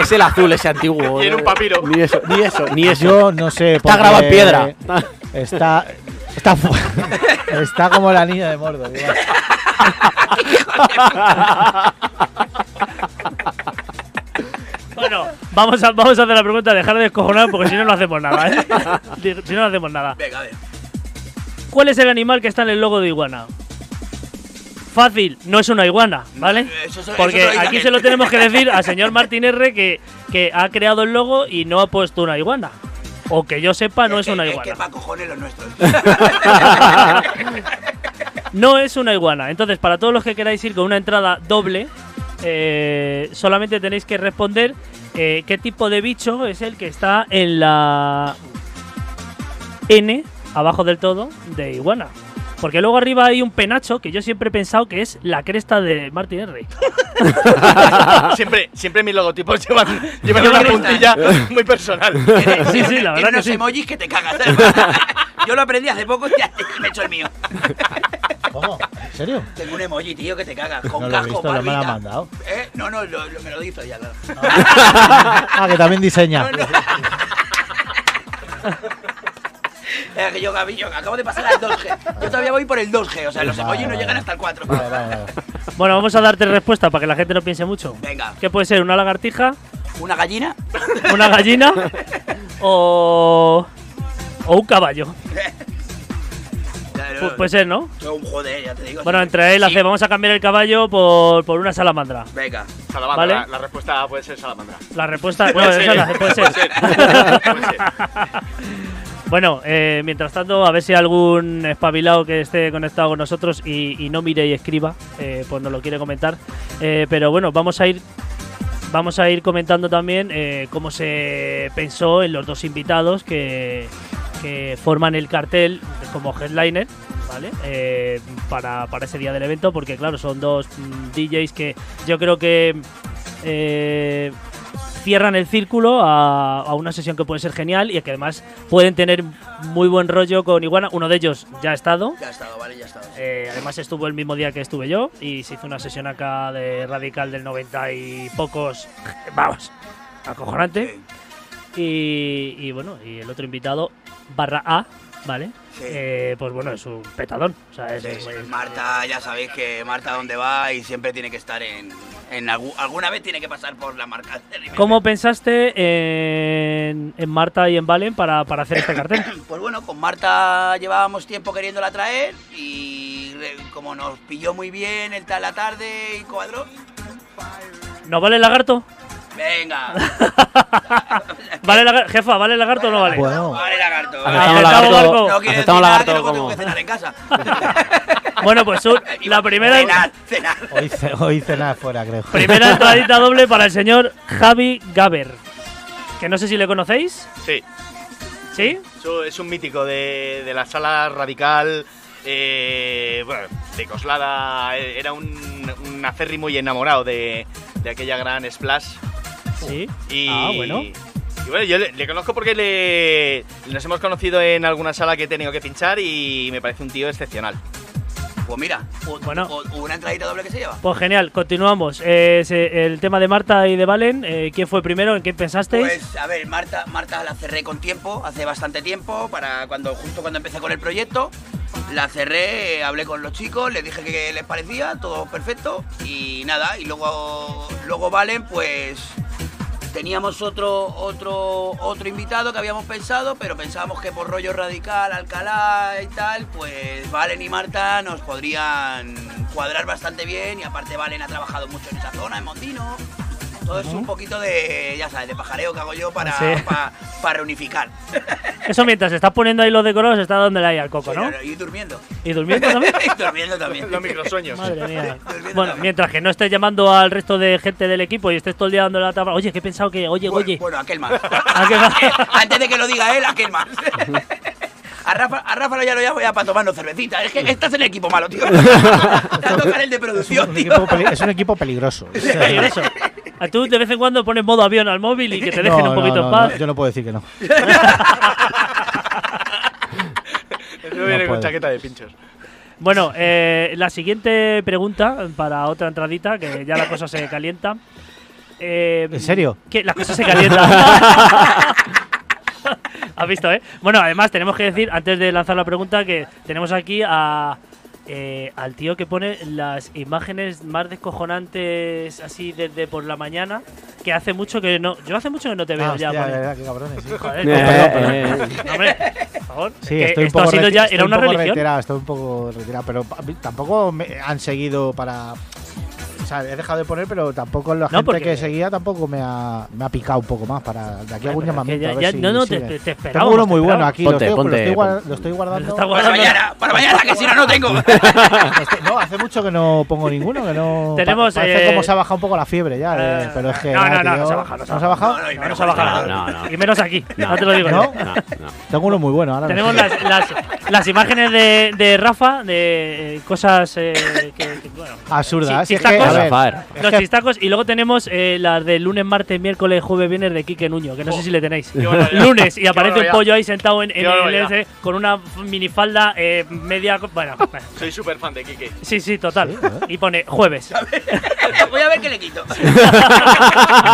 es el azul ese antiguo. Y en un papiro. Ni eso, ni eso, ni eso. Yo no sé. Está grabado en piedra. Está. Está, está como la niña de Mordor. [laughs] Bueno, vamos a, vamos a hacer la pregunta, dejar de descojonar porque si no, no hacemos nada. ¿eh? [laughs] Si no, no hacemos nada. Venga, a ver. ¿Cuál es el animal que está en el logo de iguana? Fácil, no es una iguana, ¿vale? Eso- eso- Porque eso aquí se lo tenemos que decir al señor Martín R que, que ha creado el logo y no ha puesto una iguana. O que yo sepa, no es que- una Es que iguana. para cojones los nuestros. [laughs] [laughs] No es una iguana. Entonces, para todos los que queráis ir con una entrada doble, eh, solamente tenéis que responder eh, qué tipo de bicho es el que está en la N, abajo del todo, de iguana. Porque luego arriba hay un penacho que yo siempre he pensado que es la cresta de Martin R. [laughs] siempre, siempre mis logotipos llevan, llevan una puntilla muy personal. Sí, sí, la verdad Tiene que unos sí. emojis que te cagas. [laughs] Yo lo aprendí hace poco y me he hecho el mío. ¿Cómo? ¿En serio? Tengo un emoji, tío, que te cagas. Con No lo he casco, visto, no me lo ha barbita. mandado. ¿Eh? No, no, lo- lo- me lo hizo ya, claro. Ah, que también diseña. No, no. [laughs] Es [laughs] que yo, Gaby, yo acabo de pasar al 2G. Yo todavía voy por el 2G, o sea, los Vale, emojis no vale. llegan hasta el 4. Vale, vale, vale. [laughs] Bueno, vamos a darte respuesta para que la gente no piense mucho. Venga, ¿Qué puede ser? ¿Una lagartija? una gallina. [laughs] ¿Una gallina? ¿O, o un caballo? Pu- puede ser, ¿no? Yo, un joder, ya te digo. Bueno, entre él Sí. hace, vamos a cambiar el caballo por, por una salamandra. Venga. Salamandra, Vale. la, la respuesta puede ser salamandra. La respuesta no, esa la- puede ser. puede ser, puede ser. Bueno, eh, mientras tanto, a ver si algún espabilado que esté conectado con nosotros y, no mire y escriba, eh, pues nos lo quiere comentar. Eh, pero bueno, vamos a ir vamos a ir comentando también cómo se pensó en los dos invitados que, que forman el cartel como headliner. ¿Vale? Para, para ese día del evento, porque claro, son dos mm, DJs que yo creo que cierran el círculo a, a una sesión que puede ser genial y que además pueden tener muy buen rollo con Iguana. Uno de ellos ya ha estado. Ya ha estado, vale, ya ha estado. sí. Eh, además estuvo el mismo día que estuve yo y se hizo una sesión acá de Radical del 90 y pocos. Vamos, acojonante. Y, y bueno, y el otro invitado, barra A, ¿vale? Sí. Eh, pues bueno, es un petadón. O sea, es, Sí, es- sí, es- Marta, ya sabéis que Marta dónde va y siempre tiene que estar en, en algu- alguna vez tiene que pasar por la marca. ¿Cómo pensaste en, en Marta y en Valen para, para hacer este cartel? [coughs] Pues bueno, con Marta llevábamos tiempo queriéndola traer y como nos pilló muy bien el tal la tarde y cuadro, ¿No vale el lagarto? Venga. [laughs] Jefa, ¿vale el lagarto o no vale? Bueno. vale lagarto. Aceptamos Aceptamos lagarto, barco. No aceptamos nada que lagarto luego tengo como... que cenar en casa. [laughs] Bueno, pues un- [laughs] la primera, Cenar, cenar. Hoy, ce- hoy cena fuera, creo. primera entradita doble para el señor Javi Gaber. Que no sé si le conocéis. Sí, ¿Sí? eso es un mítico de, de la sala radical. eh, bueno, de Coslada. eh, Era un, un acérrimo y enamorado de, de aquella gran splash. Sí. Y, Ah, bueno. Y bueno, yo le, le conozco porque le, nos hemos conocido en alguna sala que he tenido que pinchar y me parece un tío excepcional. Pues mira, u- Bueno. una entradita doble que se lleva. Pues genial, continuamos. Eh, se- el tema de Marta y de Valen, eh, ¿quién fue primero? ¿En qué pensasteis? Pues a ver, Marta, Marta la cerré con tiempo, hace bastante tiempo, para cuando justo cuando empecé con el proyecto. La cerré, hablé con los chicos, les dije que les parecía, todo perfecto. Y nada, y luego, luego Valen, pues teníamos otro, otro, otro invitado que habíamos pensado, pero pensábamos que por rollo radical, Alcalá y tal, pues Valen y Marta nos podrían cuadrar bastante bien. Y aparte Valen ha trabajado mucho en esa zona, en Mondino. Todo es un poquito de, ya sabes, de pajareo que hago yo para, Sí. pa- para reunificar. [laughs] Eso mientras estás poniendo ahí los decorados, está dándole ahí al coco, ¿no? Y durmiendo. ¿Y durmiendo también? [laughs] y durmiendo también. Los microsueños. Madre mía. [laughs] Bueno, también. mientras que no estés llamando al resto de gente del equipo y estés todo el día dándole la tabla. Oye, que he pensado que. Oye, Bueno, oye. bueno, aquel más. Aquel más. Antes de que lo diga él, aquel más. A Rafa, a Rafa ya lo llamo ya para tomarnos cervecita. Es que estás en el equipo malo, tío. Te a tocar el de Es producción, un, tío. es un equipo peligroso. Peligroso. A tú de vez en cuando pones modo avión al móvil y que te dejen No, un poquito no, en paz. no, yo no puedo decir que no. [laughs] Eso viene con chaqueta de pinchos. Bueno, eh, la siguiente pregunta para otra entradita, que ya la cosa se calienta. Eh, ¿En serio? Que la cosa se calienta. [laughs] Has visto, ¿eh? Bueno, además tenemos que decir, antes de lanzar la pregunta, que tenemos aquí a, eh, al tío que pone las imágenes más descojonantes así desde por la mañana, que hace mucho que no... Yo hace mucho que no te veo Ah, ya. hostia, verdad, qué cabrones. sí. Joder, Eh, perdón, eh, No, hombre, por favor. Sí, estoy un esto poco ha sido ya, estoy era un una poco religión. retirado, estoy un poco retirado, pero tampoco me han seguido para. O sea, he dejado de poner, pero tampoco la No, gente porque- que seguía tampoco me ha, me ha picado un poco más para de aquí a algún llamamiento. ya- a ver ya- si no, no, te- te- te Tengo uno te muy bueno aquí, Ponte, lo, estoy, ponte, lo estoy guar- ponte. lo estoy guardando. Lo está Para mañana, para mañana, que si no, no tengo. [laughs] [laughs] No, hace mucho que no pongo ninguno, que no. Tenemos, pa- parece eh, como se ha bajado un poco la fiebre ya, eh, Eh, pero es que. no, no, no, tío, no se ha bajado, no se ha ¿No se ha bajado? No, se ha bajado. Y menos aquí, no, te lo digo. ¿No? yo. no, no. Tengo uno muy bueno. Ahora no Tenemos las, las, imágenes de, de Rafa, de eh, cosas eh, que, que, bueno, Absurdas. Sí, es que, chistacos. a ver, Rafael. es los chistacos. Y luego tenemos eh, las de lunes, martes, miércoles, jueves, viernes de Quique Nuño, que no sé si le tenéis. Qué barbaridad. Lunes y Qué aparece un barbaridad. pollo ahí sentado en, en Qué el barbaridad. ese, con una minifalda eh, media. co- Bueno, [laughs] bueno. Soy súper fan de Kike. sí, sí, total. Sí. Y pone jueves. [laughs] Voy a ver qué le quito. [laughs]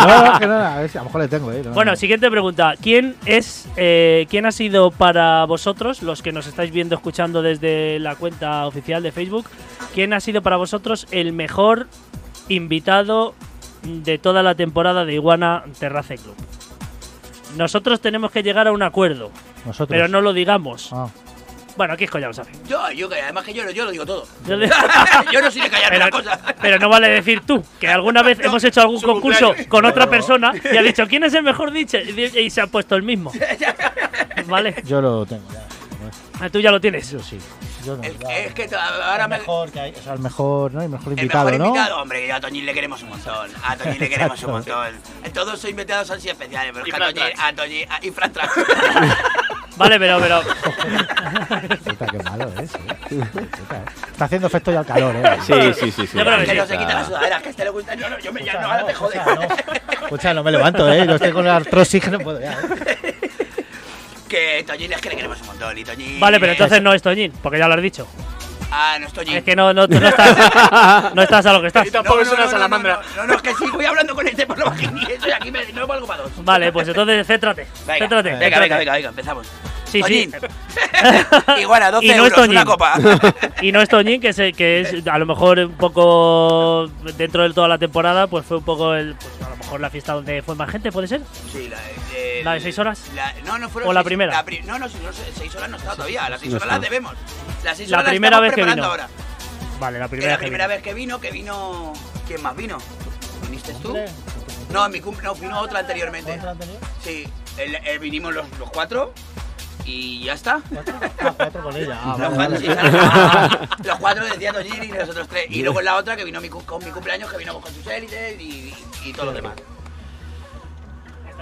No, no, que no, a ver si a lo mejor le tengo, eh. no, Bueno, no. siguiente pregunta. ¿Quién es, eh, quién ha sido para vosotros, los que nos estáis viendo, escuchando desde la cuenta oficial de Facebook, quién ha sido para vosotros el mejor invitado de toda la temporada de Iguana Terrace Club? Nosotros tenemos que llegar a un acuerdo, Nosotros. pero no lo digamos. Ah. Bueno, aquí ya lo sabe. Yo, yo, que además que yo, yo lo digo todo. Yo [laughs] no soy de callarme Pero, las cosas. pero no vale decir tú, que alguna vez [laughs] hemos hecho algún concurso cumpleaños. con otra persona y ha dicho quién es el mejor dicho y se ha puesto el mismo. [laughs] Vale. Yo lo tengo ya. Ah, Tú ya lo tienes. Yo sí. Yo no, El- es que ahora el me. mejor que hay, o sea, el mejor, ¿no? El mejor El invitado, ¿no? hombre, a Toñín le queremos un montón. A Toñín le queremos un montón. Todos son invitados así especiales, pero es que Toñín, a Toñín, a- y Fran. [laughs] Vale, pero, pero. Puta, qué malo es, ¿eh? Puta, ¿eh? Está haciendo efecto ya el calor, ¿eh? Sí, sí, sí. sí. Yo creo que que sí. no se quita la sudadera, que a este le gusta. No, no, yo me ya, no, ahora no, te jode. escucha, no. Escucha, no me levanto, ¿eh? No estoy con la artrosis que no puedo ya, ¿eh? Que Toñín es que le queremos un montón. Y Toñín. Vale, pero es- entonces no es Toñín, porque ya lo has dicho. Ah, no es Toñín. Es que no, no, tú no estás. No estás a lo que estás. Y tampoco es una salamandra. No, no, no, es que sí, voy hablando con este por lo. Estoy aquí, me, no valgo para dos. Vale, pues entonces céntrate. Venga, Céntrate. venga, céntrate. venga, venga, venga, empezamos. Sí, sí. Toñín. [laughs] Igual a 12 Y no es Toñín. una copa. Y no es Toñín, que, se, que es a lo mejor un poco dentro de toda la temporada, pues fue un poco el. Pues a lo mejor la fiesta donde fue más gente, ¿puede ser? Sí, la, el- ¿La de seis horas? la- no, no fueron ¿O la primera? pri- no, no, si no, se- seis horas no está todavía. Las seis No horas está. las debemos. Las seis La horas primera vez que vino. ahora. Vale, la primera la vez que primera vino. vez que vino, que vino. ¿Quién más vino? ¿Viniste tú? No, en mi cumple, no, vino otra anteriormente. ¿otra anterior? Sí, el- el- vinimos los, los cuatro y ya está. ¿Cuatro? Ah, cuatro con ella. Ah, Los vale, cuatro, sí, vale. Los cuatro decía Toñín y nosotros tres. Y luego en la otra que vino mi, con mi cumpleaños, que vino con sus élites y, y, y todo lo demás.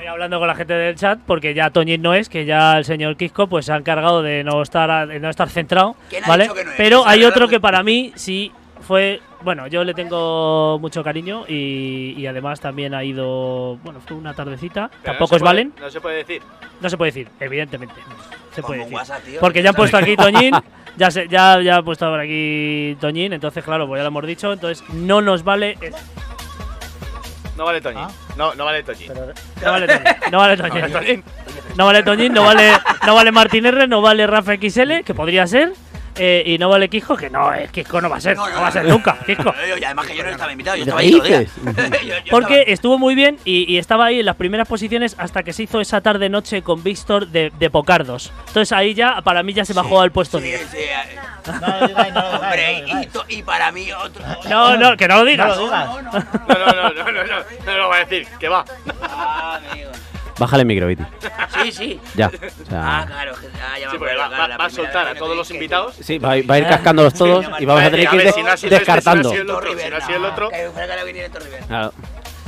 Estoy hablando con la gente del chat porque ya Toñín no es, que ya el señor Kisco pues se ha encargado de no estar a- de no estar centrado, ¿Quién ha ¿vale? no? Pero hay otro que para mí sí fue, bueno, yo le tengo mucho cariño y, y además también ha ido, bueno, fue una tardecita, Pero no tampoco es puede- Valen, No se puede decir. no se puede decir, evidentemente, se Como puede decir. WhatsApp, tío. Porque ya han puesto aquí [laughs] Toñín, ya se, ya, ya ha puesto por aquí Toñín, entonces claro, pues ya lo hemos dicho, entonces no nos vale, No vale Toñín. Ah. No, no vale Toñín. Pero, no vale Toñín, no vale Toñín. Toñín. No vale Toñín, no vale, no vale Martín R, no vale Rafa XL, que podría ser. Eh, y no vale Kisco, que no, es Kisco no va a ser, no, va a ser nunca, y además que yo no estaba invitado, yo ¿Qué estaba ahí todo el día. dices? Yo- yo Porque estaba- estuvo muy bien y, y estaba ahí en las primeras posiciones hasta que se hizo esa tarde-noche con Víctor de, de Pocardos. Entonces ahí ya, para mí ya se bajó al puesto Sí, 10. sí, eh, no lo digáis, no lo digáis, Hombre, no lo digáis. y, para mí otro. No, no, que no lo digas. No lo digas. no, no, no. No, no, no, no, no, no, no lo va a decir, que va. Ah, amigo. Bájale el micro, Viti. Sí, sí. Ya. O sea, Ah, claro. que- Ah, ya me Sí, porque acuerdo, va, claro, va- la va a primera soltar vez a que todos me los que- invitados. sí, va, a ir- va a ir cascándolos todos y vamos a tener que ir de- descartando. el otro, si no ha sido el otro. Que fuera que ahora viniera Torre Berna. Claro.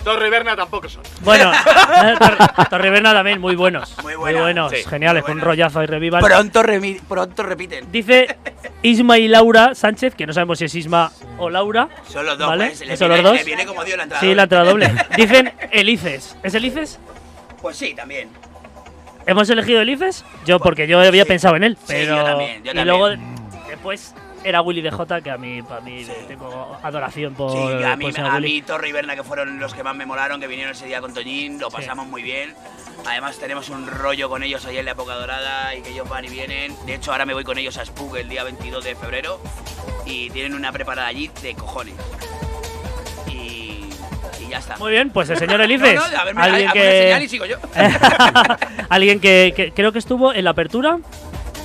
Torre y Berna tampoco son. Bueno, [laughs] eh, Tor- también, muy buenos. Muy buena, buenos, sí, geniales, muy con un buena. rollazo y revival. Pronto, remi- pronto repiten. Dice Isma y Laura Sánchez, que no sabemos si es Isma o Laura. Son los dos, ¿Vale? pues, le ¿Son viene- los dos? Le viene como dio la entrada. Sí, la entrada doble. [laughs] Dicen Elices. ¿Es Elices? Pues sí, también. ¿Hemos elegido Elices? Yo, porque yo había Sí. pensado en él. Sí, Pero... yo también, yo y también. luego, después, era Willy DJ, que a mí, para mí le tengo adoración por, Sí, a mí, a mí Torre y Berna, que fueron los que más me molaron, que vinieron ese día con Toñín, lo pasamos muy bien. Además tenemos un rollo con ellos ahí en la época dorada y que ellos van y vienen. De hecho, ahora me voy con ellos a Spook el día 22 de febrero y tienen una preparada allí de cojones. Y, y ya está. Muy bien, pues el señor [laughs] Elices. No, no, a ver, me- alguien una señal y sigo yo. [laughs] alguien que, que creo que estuvo en la apertura.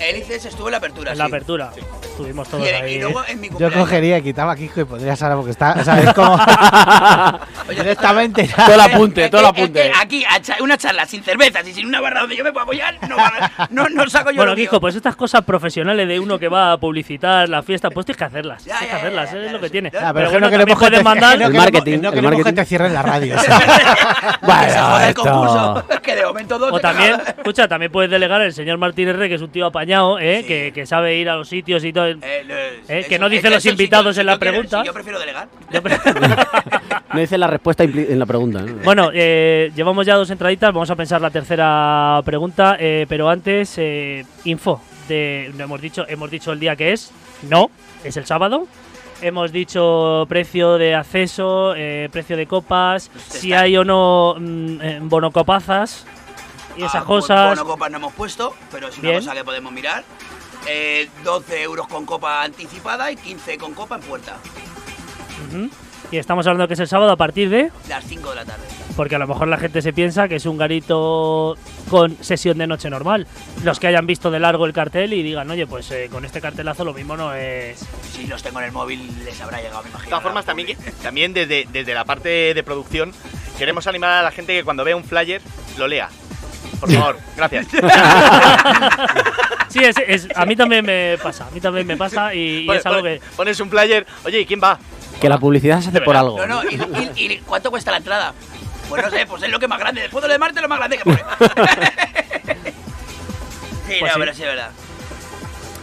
Elices estuvo en la apertura, En la sí. apertura. Estuvimos todos y ahí. luego en mi Yo cogería y quitaba a Kiko y pondría a Sara porque está, o sea, es como [laughs] Oye, directamente [laughs] ya. Todo el apunte, todo el que- es apunte. que aquí, una charla sin cervezas y sin una barra donde yo me puedo apoyar, no, van a- no, no saco yo Bueno. Kiko, pues estas cosas profesionales de uno que va a publicitar la fiesta, pues tienes que hacerlas. Ya, tienes que ya, hacerlas, ya, es lo que tiene. Pero es que bueno, no queremos que te- mandar. que no El marketing, No el queremos que marketing. te cierren la radio. que [laughs] se joda el concurso. Que de momento dos O también, escucha, también puedes delegar el señor Martín R, que es un tío apañado, ¿eh? Sí. que, que sabe ir a los sitios y todo. Eh, Eh, que no es dicen los invitados en la pregunta. yo prefiero delegar. Yo [laughs] No dice la respuesta en la pregunta. ¿no? bueno, eh, llevamos ya dos entraditas, vamos a pensar la tercera pregunta, eh, pero antes, eh, info. De, no hemos dicho, hemos dicho el día que es, no, es el sábado. Hemos dicho precio de acceso, eh, precio de copas, si está- hay o no mm, bonocopazas y esas Ah, cosas. Bueno, copas no hemos puesto, pero es una Bien. cosa que podemos mirar. Eh, 12 euros con copa anticipada y 15 con copa en puerta. Y estamos hablando que es el sábado a partir de. Las 5 de la tarde. Porque a lo mejor la gente se piensa que es un garito con sesión de noche normal. Los que hayan visto de largo el cartel y digan, oye, pues eh, con este cartelazo lo mismo no es. Si los tengo en el móvil, les habrá llegado, me De imagino. todas formas, también, también desde, desde la parte de producción, queremos animar a la gente que cuando vea un flyer lo lea. Por favor, gracias. Sí, es, es- a mí también me pasa, a mí también me pasa y, y Pone- es algo pone- que... Pones un player, oye, ¿y quién va? Que la publicidad se hace por algo. No, no, y, y- y ¿cuánto cuesta la entrada? Pues no sé, pues es lo que más grande. Después de lo de Marte, lo más grande que pone. [laughs] sí, Pues no, sí. pero sí es verdad.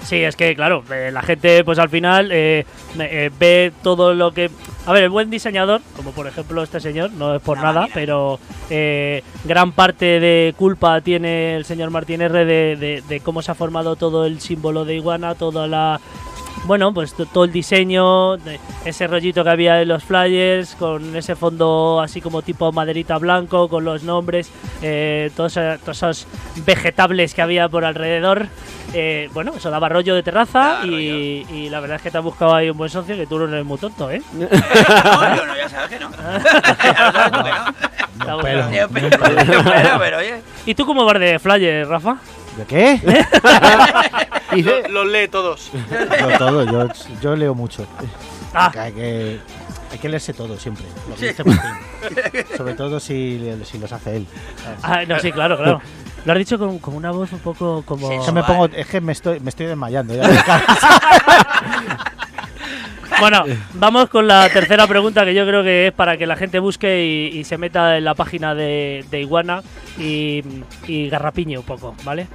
Sí, es que claro, eh, la gente pues al final eh, eh, ve todo lo que... A ver, el buen diseñador, como por ejemplo este señor, no es por nada, pero eh, gran parte de culpa tiene el señor Martín R de, de- de cómo se ha formado todo el símbolo de iguana, toda la... Bueno, pues to- todo el diseño, de ese rollito que había en los flyers, con ese fondo así como tipo maderita blanco, con los nombres, eh, todos, todos esos vegetables que había por alrededor. Eh, bueno, eso daba rollo de terraza y, y la verdad es que te has buscado ahí un buen socio que tú no eres muy tonto, ¿eh? [laughs] No, yo no, ya sabes que no. [laughs] No. Pero- Yo, pero, pero, pero, oye. ¿Y tú cómo vas de flyers, Rafa? ¿De qué? [laughs] Lo- Los lee todos. Yo todo, yo, yo leo mucho. Ah, hay, que, hay que leerse todo siempre. Lo que dice Martín. Sobre todo si, si los hace él. ah, no, sí, claro, claro. Lo has dicho con, con una voz un poco como... Sí, Es que me pongo, es que me estoy, me estoy desmayando. ya. [laughs] Bueno, vamos con la tercera pregunta que yo creo que es para que la gente busque y, se meta en la página de, de Iguana y, y garrapiñe un poco, ¿vale?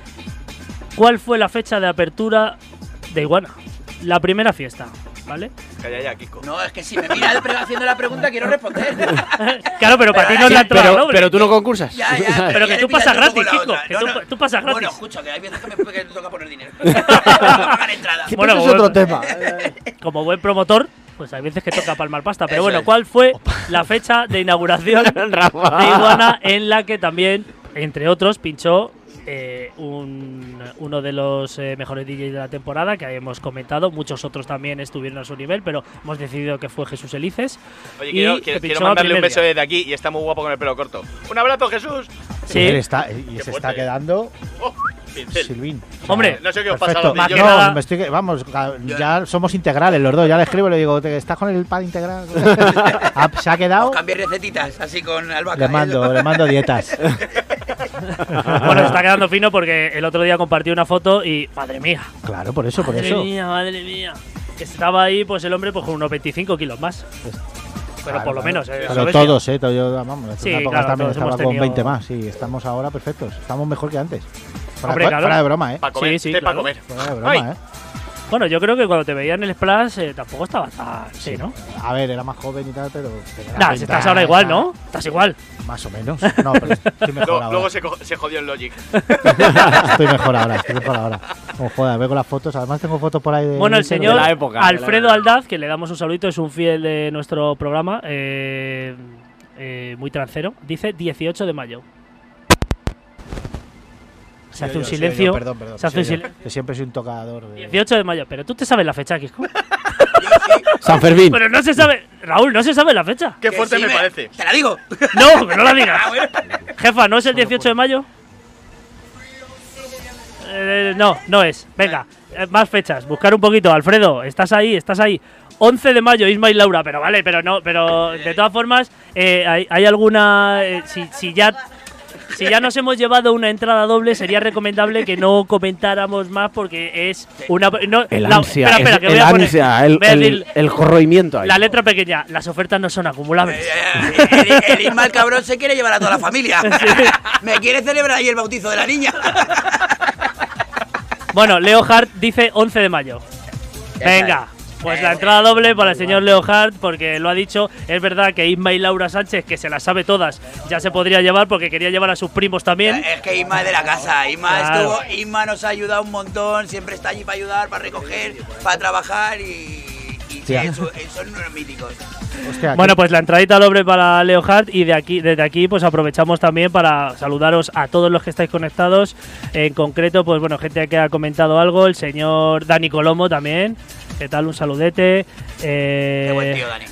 ¿Cuál fue la fecha de apertura de Iguana? La primera fiesta, ¿vale? Calla ya, Kiko. No, es que si me mira el pre- haciendo la pregunta, quiero responder. [laughs] Claro, pero para ti no es la entrada pero, doble. pero tú no concursas. Ya, ya, [laughs] Pero que ya tú pasas gratis, Kiko, que tú- tú pasas gratis. Bueno, escucha, que hay veces que me, que toca poner dinero. [laughs] Entrada. Sí, Bueno, pero es otro tema. Como buen promotor, pues hay veces que toca palmar pasta. Pero Eso bueno. ¿cuál fue la fecha de inauguración de Iguana en la que también, entre otros, pinchó eh, un- uno de los eh, mejores DJs de la temporada que hemos comentado. Muchos otros también estuvieron a su nivel, pero hemos decidido que fue Jesús Elices. Oye, Y quiero, quiero, mandarle un beso día. desde aquí y está muy guapo con el pelo corto. Un abrazo, Jesús. Sí, Él está, y se está quedando Oh, pincel. Silvín. Hombre, No sé qué os pasa Más que niños. No, nada- me estoy, vamos, ya somos integrales los dos. Ya le escribo y le digo, "¿Te- ¿estás con el pad integral? [laughs] Ah, ¿Se ha quedado? Cambiar recetitas así con albahaca. Le mando, le mando dietas. [laughs] bueno, se está quedando fino porque el otro día compartió una foto y, madre mía, Claro, por eso, por madre eso. mía, madre mía. Que estaba ahí, pues el hombre, pues con unos 25 kilos más. Pero Claro, por lo claro. menos, eh, Pero todos, ¿eh? Todo yo, vamos, Sí, una época claro, también todos estaba con tenido- 20 más. Sí, estamos ahora perfectos. Estamos mejor que antes. Fuera, Hombre, de- claro. fuera de broma, ¿eh? Para comer, Sí, sí, té claro. pa' comer. Fuera de broma, Ay. ¿eh? Bueno, yo creo que cuando te veía en el Splash eh, tampoco estaba tan. Sí, ¿no? A ver, era más joven y tal, pero. Nah, si estás ahora igual, ¿no? Estás igual. Más o menos. No, pero estoy [laughs] mejor Luego, ahora. luego se, co- se jodió en Logic. [laughs] Estoy mejor ahora, estoy mejor ahora. Como joder, veo con las fotos. Además, tengo fotos por ahí de. Bueno, el de- señor la época, de la Alfredo época. Aldaz, que le damos un saludito, es un fiel de nuestro programa, eh, eh, muy trancero, dice 18 de mayo. Se hace yo, un silencio. yo, perdón, perdón. se hace sí, un yo, silencio. que siempre soy un tocador. De... 18 de mayo, pero tú te sabes la fecha, Kiko. [laughs] San Fermín. Pero no se sabe, Raúl, no se sabe la fecha. Qué fuerte sí, me parece. Te la digo. No, que no la digas. Ah. Jefa, ¿no es el 18 de mayo? Eh, no, no es. Venga, eh, más fechas. Buscar un poquito. Alfredo, estás ahí, estás ahí. 11 de mayo, Isma y Laura. Pero vale, pero no, pero de todas formas, eh, hay, hay alguna. eh, si, si ya. Si ya nos hemos llevado una entrada doble, sería recomendable que no comentáramos más porque es una. No, El la- ansia, espera, espera, es- que voy el a poner- ansia, el, voy a el, decir el corroimiento ahí. la letra pequeña. Las ofertas no son acumulables. Eh, eh, El, el el cabrón, se quiere llevar a toda la familia. [laughs] Me quiere celebrar ahí el bautizo de la niña. Bueno, Leo Hart dice 11 de mayo. Venga, pues la entrada doble para el señor Leo Hart, porque lo ha dicho. Es verdad que Isma y Laura Sánchez, que se las sabe todas, ya se podría llevar porque quería llevar a sus primos también. Es que Isma es de la casa. Isma, Claro. estuvo, Isma nos ha ayudado un montón. Siempre está allí para ayudar, para recoger, para trabajar y. y sí, Tía. eso- son unos míticos. Hostia, Bueno, pues la entradita doble para Leo Hart y de aquí, desde aquí pues aprovechamos también para saludaros a todos los que estáis conectados. En concreto, pues bueno, gente que ha comentado algo, el señor Dani Colomo también. ¿Qué tal? Un saludete. Eh, Qué buen tío, Dani.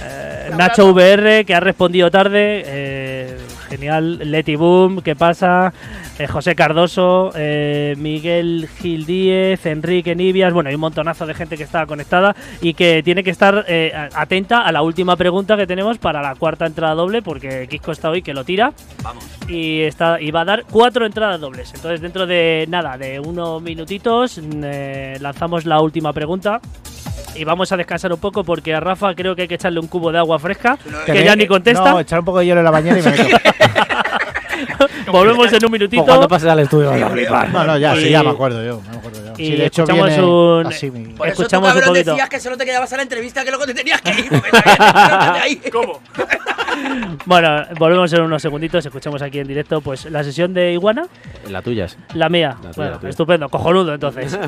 Eh, Nacho VR, que ha respondido tarde. eh, genial. Leti Boom, ¿qué pasa? Eh, José Cardoso, eh, Miguel Gil Díez, Enrique Nibias, bueno, hay un montonazo de gente que está conectada y que tiene que estar eh, atenta a la última pregunta que tenemos para la cuarta entrada doble, porque Kiko está hoy que lo tira Vamos. y, está, y va a dar cuatro entradas dobles. Entonces, dentro de nada, de unos minutitos, eh, lanzamos la última pregunta. Y vamos a descansar un poco porque a Rafa creo que hay que echarle un cubo de agua fresca, que Tenéis- ya ni contesta. No, echar un poco de hielo en la bañera y me meto. [laughs] Volvemos en un minutito. O cuando pases al estudio. No, no, ya, sí, Y- ya me acuerdo yo. Me acuerdo yo. y Sí, de hecho, escuchamos viene un- así mi- Por eso tú, Escuchamos un cabrón, poquito. decías que solo te quedabas a la entrevista que luego te tenías que ir. [laughs] que ahí. ¿Cómo? [laughs] Bueno, volvemos en unos segunditos. Escuchamos aquí en directo pues la sesión de Iguana, La tuya es. la mía. La tuya, bueno, la tuya. estupendo, cojonudo entonces.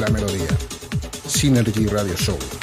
La melodía. Synergy Radio Show.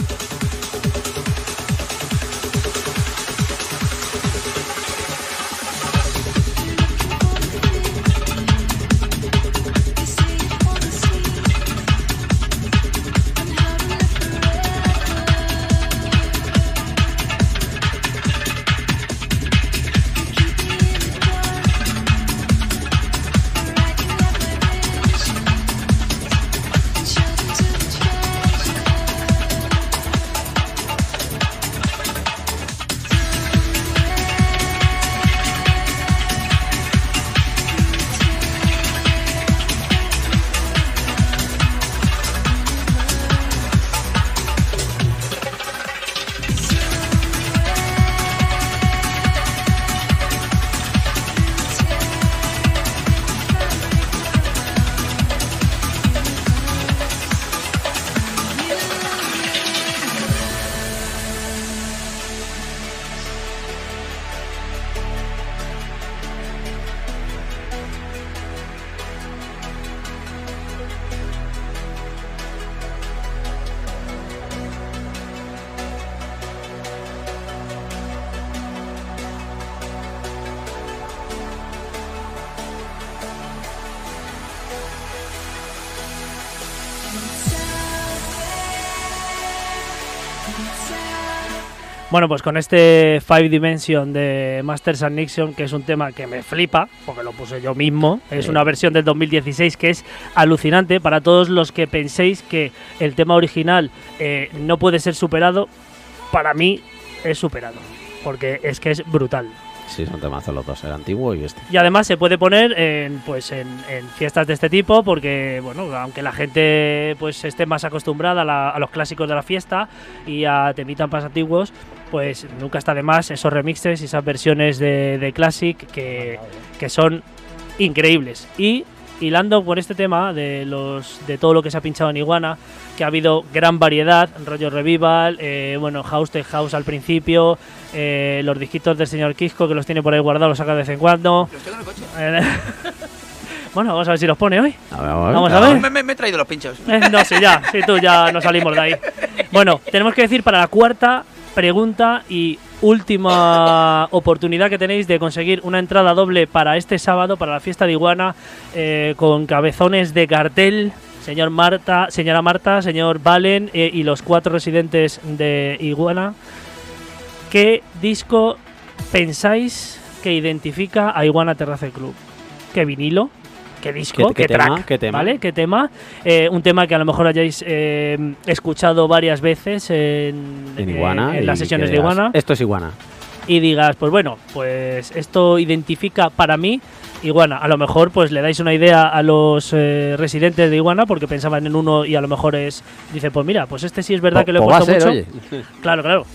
Bueno, pues con este Five Dimension de Masters and Nixon, que es un tema que me flipa, porque lo puse yo mismo, es Sí. una versión del 2016 que es alucinante para todos los que penséis que el tema original eh, no puede ser superado, para mí es superado, porque es que es brutal. Sí, son temazos los dos, el antiguo y este. Y además se puede poner en, pues en, en fiestas de este tipo porque, bueno, aunque la gente pues esté más acostumbrada a, la- a los clásicos de la fiesta y a temitas más antiguos, pues nunca está de más esos remixes y esas versiones de, de Classic que, que son increíbles. Y hilando con este tema de los de todo lo que se ha pinchado en Iguana, que ha habido gran variedad, rollo revival, eh, bueno, house tech house al principio, eh, los disquitos del señor Kisco que los tiene por ahí guardados, los saca de vez en cuando. Los tengo en el coche. Eh, [laughs] bueno, vamos a ver si los pone hoy. A ver. Vamos a ver. Me, me- me he traído los pinchos. Eh, no sé, ya, sí, tú ya no salimos de ahí. [laughs] Bueno, tenemos que decir para la cuarta pregunta y última [laughs] oportunidad que tenéis de conseguir una entrada doble para este sábado, para la fiesta de Iguana, eh, con cabezones de cartel. Señor Marta, señora Marta, señor Valen eh, y los cuatro residentes de Iguana. ¿Qué disco pensáis que identifica a Iguana Terrace Club? ¿Qué vinilo? ¿Qué disco, ¿Qué- qué, qué tema? track, ¿Qué tema? ¿vale? ¿Qué tema? Eh, un tema que a lo mejor hayáis eh, escuchado varias veces en, En eh, Iguana. en las sesiones de Iguana Esto es Iguana. y digas, pues bueno, pues esto identifica para mí Iguana. A lo mejor pues le dais una idea a los residentes de Iguana porque pensaban en uno y a lo mejor es, dice, pues mira, pues este sí es verdad Po- que lo he a puesto mucho. oye. Claro, claro.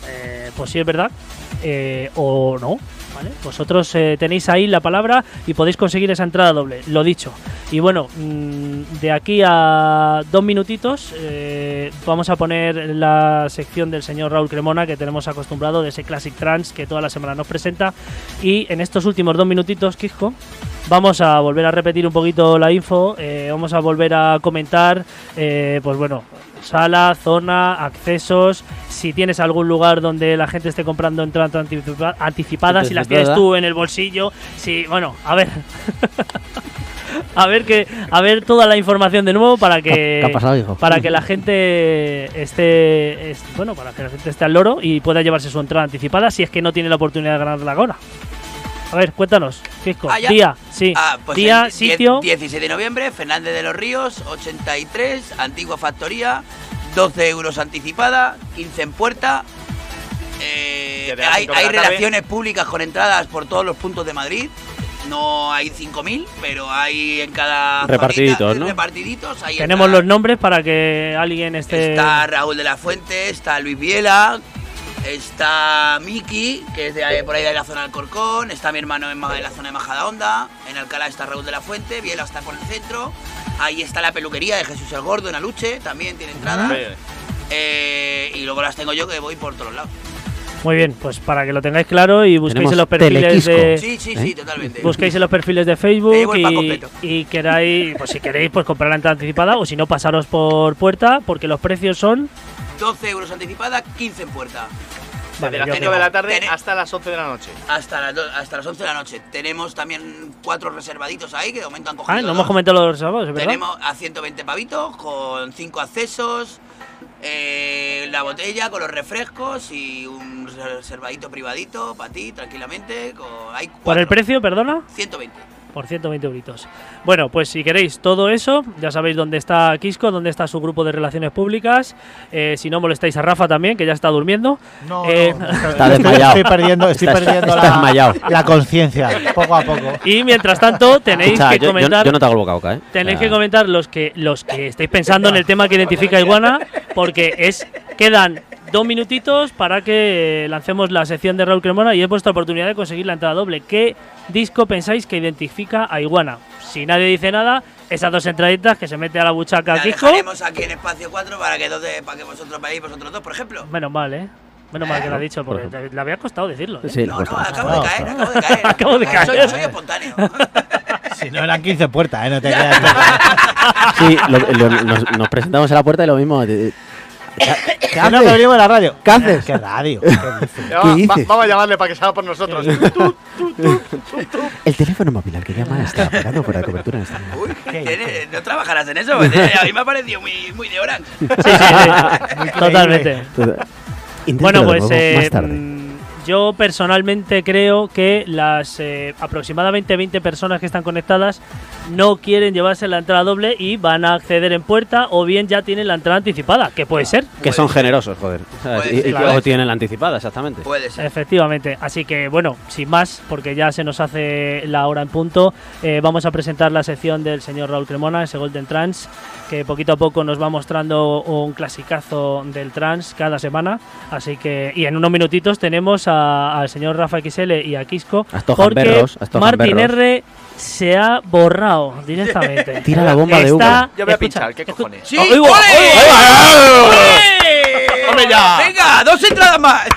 Pues sí es verdad. o no. ¿Vale? Vosotros eh, tenéis ahí la palabra y podéis conseguir esa entrada doble. Lo dicho. Y bueno, mm, de aquí a dos minutitos eh, vamos a poner la sección del señor Raúl Cremona que tenemos acostumbrado de ese Classic Trans que toda la semana nos presenta. Y en estos últimos dos minutitos, Kisco, vamos a volver a repetir un poquito la info. eh, vamos a volver a comentar, pues bueno, sala, zona, accesos, si tienes algún lugar donde la gente esté comprando entradas anticipa- anticipadas, si las tienes Anticipada. tú en el bolsillo, si, bueno, a ver. [laughs] a ver que a ver toda la información de nuevo para ¿Qué ha que pasado, hijo? para que la gente esté est- bueno, para que la gente esté al loro y pueda llevarse su entrada anticipada si es que no tiene la oportunidad de ganarla ahora. A ver, cuéntanos, Fisco. Ah. Día, sí. Ah, pues Día, el sitio. 17 de noviembre, Fernández de los Ríos, 83, antigua factoría, 12 euros anticipada, 15 en puerta. Eh, hay relaciones públicas con entradas por todos los puntos de Madrid. No hay 5.000, pero hay en cada Repartiditos, zonita, ¿no? Repartiditos. Ahí Tenemos está- los nombres para que alguien esté. Está Raúl de la Fuente, está Luis Viela, está Miki, que es de ahí- por ahí de la zona del Corcón, está mi hermano en, en la zona de Majadahonda, en Alcalá está Raúl de la Fuente, Viela está por el centro, ahí está la peluquería de Jesús el Gordo en Aluche, también tiene entrada, eh, y luego las tengo yo que voy por todos lados. Muy bien, pues para que lo tengáis claro y busquéis Tenemos en los perfiles Telequisco. de. Sí, sí, ¿Eh? sí, totalmente. Busquéis en los perfiles de Facebook y, y queráis, pues si queréis, pues comprar la entrada anticipada o si no, pasaros por puerta porque los precios son. 12 euros anticipada, 15 en puerta. Vale, desde las yo 5 de la tarde Tené- hasta las 11 de la noche. Hasta las, do- hasta las 11 de la noche. Tenemos también cuatro reservaditos ahí que de momento han cogido. Ah, no dos. hemos comentado los reservados, ¿es verdad? Tenemos a 120 pavitos con 5 accesos, eh, la botella con los refrescos y un reservadito privadito para ti, tranquilamente. Con, hay ¿Por el precio, perdona? 120. Por 120 euritos. Bueno, pues si queréis todo eso, ya sabéis dónde está Quisco, dónde está su grupo de relaciones públicas. Eh, si no molestáis a Rafa también, que ya está durmiendo. No, Eh, no, [laughs] Está estoy- desmayado. Estoy perdiendo, estoy Está- perdiendo está la, conciencia, poco a poco. Y mientras tanto, tenéis Escucha, que yo, comentar. yo no te hago el boca a boca, ¿eh? Tenéis que comentar los que los que estéis pensando en el tema que identifica Iguana, porque es quedan dos minutitos para que lancemos la sección de Raúl Cremona y es vuestra oportunidad de conseguir la entrada doble. ¿Qué disco pensáis que identifica a Iguana? Si nadie dice nada, esas dos entraditas que se mete a la buchaca La Kiko. dejaremos aquí en espacio 4 para que, dos de- para que vosotros vayáis vosotros dos, por ejemplo. Menos mal, ¿eh? Menos mal que lo ha dicho, porque Por le había costado decirlo. ¿eh? Sí, No, no, acabo de caer, [laughs] acabo de caer. Acabo de caer. Soy, soy espontáneo. [laughs] Si no eran 15 puertas, ¿eh? No te [laughs] creas. Sí, lo- lo- nos, nos presentamos a la puerta y lo mismo. eh, eh, [laughs] ¿Qué, no venimos de la radio. ¿Qué haces? ¿Qué radio? [laughs] ¿Qué dices? Va- dices? vamos a llamarle para que salga por nosotros. El teléfono móvil al que llama está apagado fuera de cobertura en esta. Uy, tiene- no trabajarás en eso, a mí me ha parecido muy, muy de Orange. Sí, sí, sí. [laughs] Totalmente. Inténtalo Bueno, de pues nuevo eh, más tarde. mm, yo personalmente creo que las eh, aproximadamente 20 personas que están conectadas no quieren llevarse la entrada doble y van a acceder en puerta o bien ya tienen la entrada anticipada, que puede ser. Que son generosos, joder. Y, ser, claro. o tienen la anticipada, exactamente. Puede ser. Efectivamente, así que bueno, sin más, porque ya se nos hace la hora en punto, eh, vamos a presentar la sección del señor Raúl Cremona, ese Golden Trans, que poquito a poco nos va mostrando un clasicazo del trans cada semana, así que y en unos minutitos tenemos a- al señor Rafa XL y a Quisco, A porque a Martin. R se ha borrado directamente. [laughs] Tira la bomba de humo. Yo voy a pinchar, ¿qué cojones? ¡Sí! ¡Hombre, ya! ¡Venga! ¡Dos entradas más! [laughs]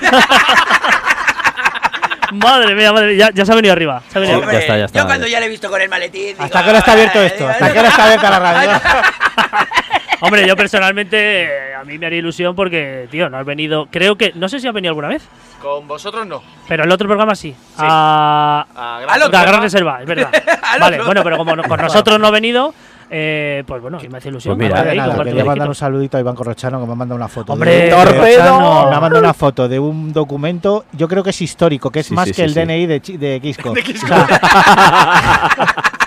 Madre mía, madre mía, ya, ya se ha venido arriba. Se ha venido arriba. ya está, ya está, Yo cuando vale. ya le he visto con el maletín. digo, ¿Hasta qué hora está abierto "Ay, esto? ¿Hasta ay". qué hora está abierta la radio? [laughs] Hombre, yo personalmente eh, a mí me haría ilusión porque, tío, no has venido. Creo que. No sé si has venido alguna vez, Con vosotros no. pero el otro programa sí. A. A Al otro. a Gran Reserva, es verdad. [laughs] Al vale, otro. bueno, pero como no- con nosotros no ha venido, eh, pues bueno, me hace ilusión. Pues mira, ahí, nada, compartir quería un mandar un poquito. saludito a Iván Corrochano que me ha mandado una foto. Hombre, de- ¡Torpedo! Corrochano, Me ha mandado una foto de un documento, yo creo que es histórico, que es Sí, más sí, que sí, el sí. DNI de, Chi- de Quisco. [laughs] O sea, [laughs]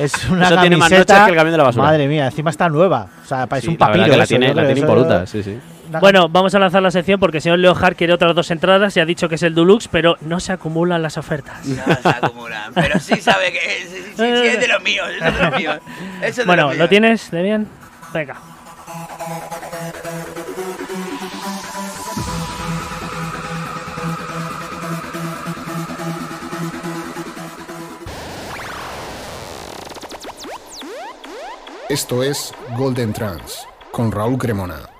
Es una Eso tiene más camiseta- noches que el camión de la basura. Madre mía, encima está nueva. O sea, parece Sí, un la papiro. que la eso, tiene, la tiene eso- impoluta, sí, sí. Bueno, vamos a lanzar la sección porque el señor Leo Hart quiere otras dos entradas y ha dicho que es el Deluxe, pero no se acumulan las ofertas. No se acumulan, pero sí sabe que es, sí, sí, es de los míos, es de los míos. Es de Bueno, los míos. ¿lo tienes, Demian? Venga. Esto es Golden Trans con Raúl Cremona.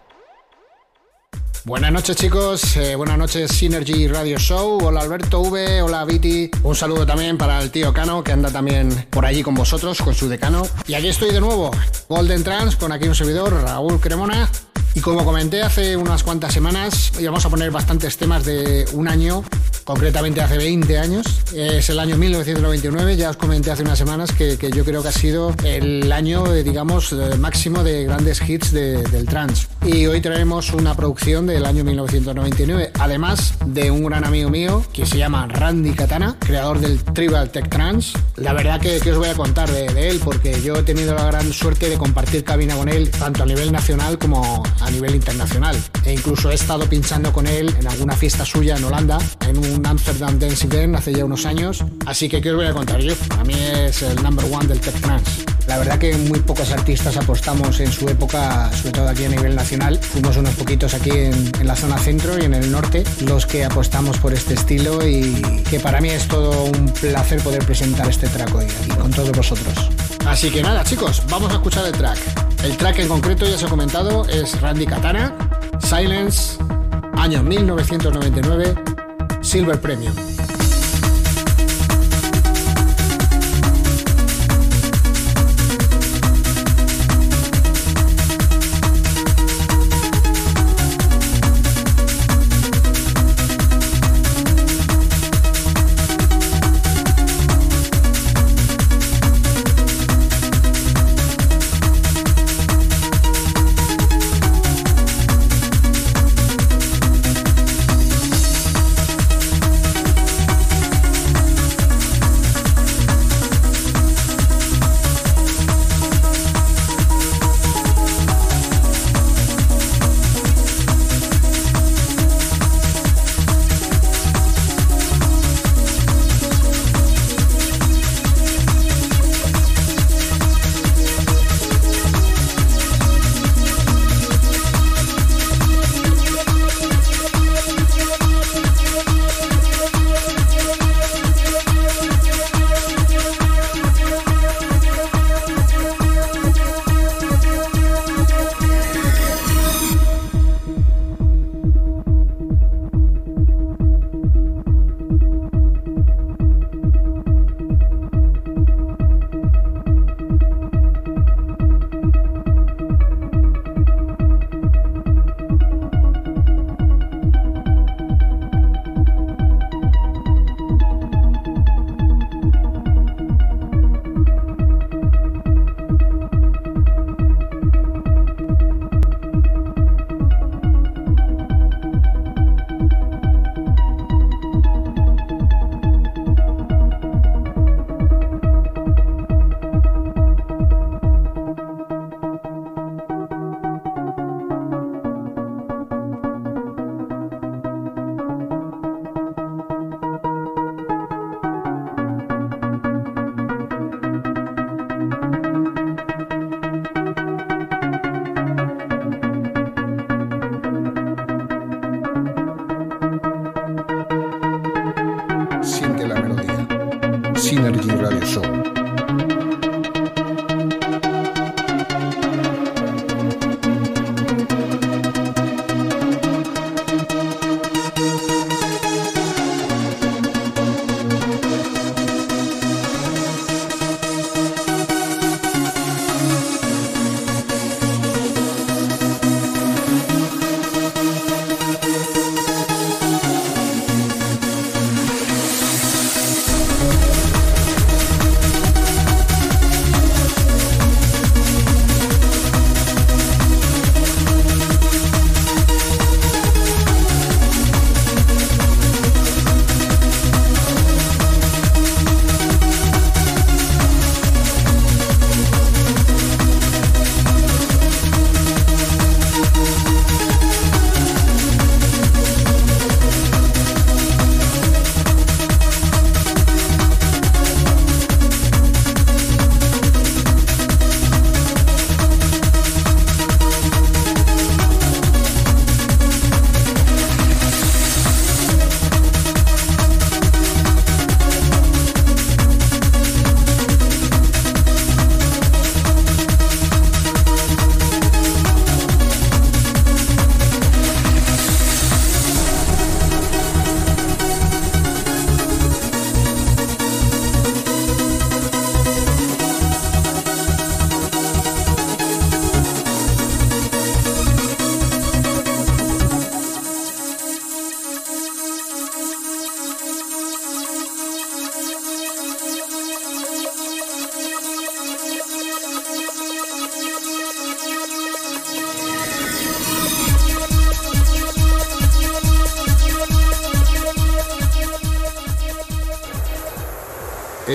Buenas noches chicos, eh, buenas noches Synergy Radio Show, hola Alberto V, hola Viti, un saludo también para el tío Cano que anda también por allí con vosotros, con su decano. Y aquí estoy de nuevo, Golden Trans, con aquí un servidor, Raúl Cremona. Y como comenté hace unas cuantas semanas, íbamos a poner bastantes temas de un año, concretamente hace 20 años. Es el año 1999, ya os comenté hace unas semanas que, que yo creo que ha sido el año, eh, digamos, eh, máximo de grandes hits de- del trance. Y hoy traemos una producción del año 1999, además de un gran amigo mío que se llama Randy Katana, creador del Tribal Tech Trance. La verdad que, que os voy a contar de, de él, porque yo he tenido la gran suerte de compartir cabina con él, tanto a nivel nacional como a nivel internacional. E incluso he estado pinchando con él en alguna fiesta suya en Holanda, en un Amsterdam Dance Event hace ya unos años. Así que, ¿qué os voy a contar yo? Para mí es el number one del Tech Trance. La verdad que muy pocos artistas apostamos en su época, sobre todo aquí a nivel nacional. Fuimos unos poquitos aquí en, en la zona centro y en el norte los que apostamos por este estilo y que para mí es todo un placer poder presentar este track hoy aquí con todos vosotros. Así que nada chicos, vamos a escuchar el track. El track en concreto ya se ha comentado es Randy Katana, Silence, año 1999, Silver Premium.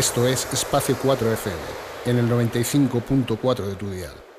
Esto es Espacio 4 FM, en el 95.4 de tu dial.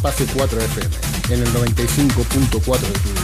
Espacio 4 FM, en el 95.4 de tu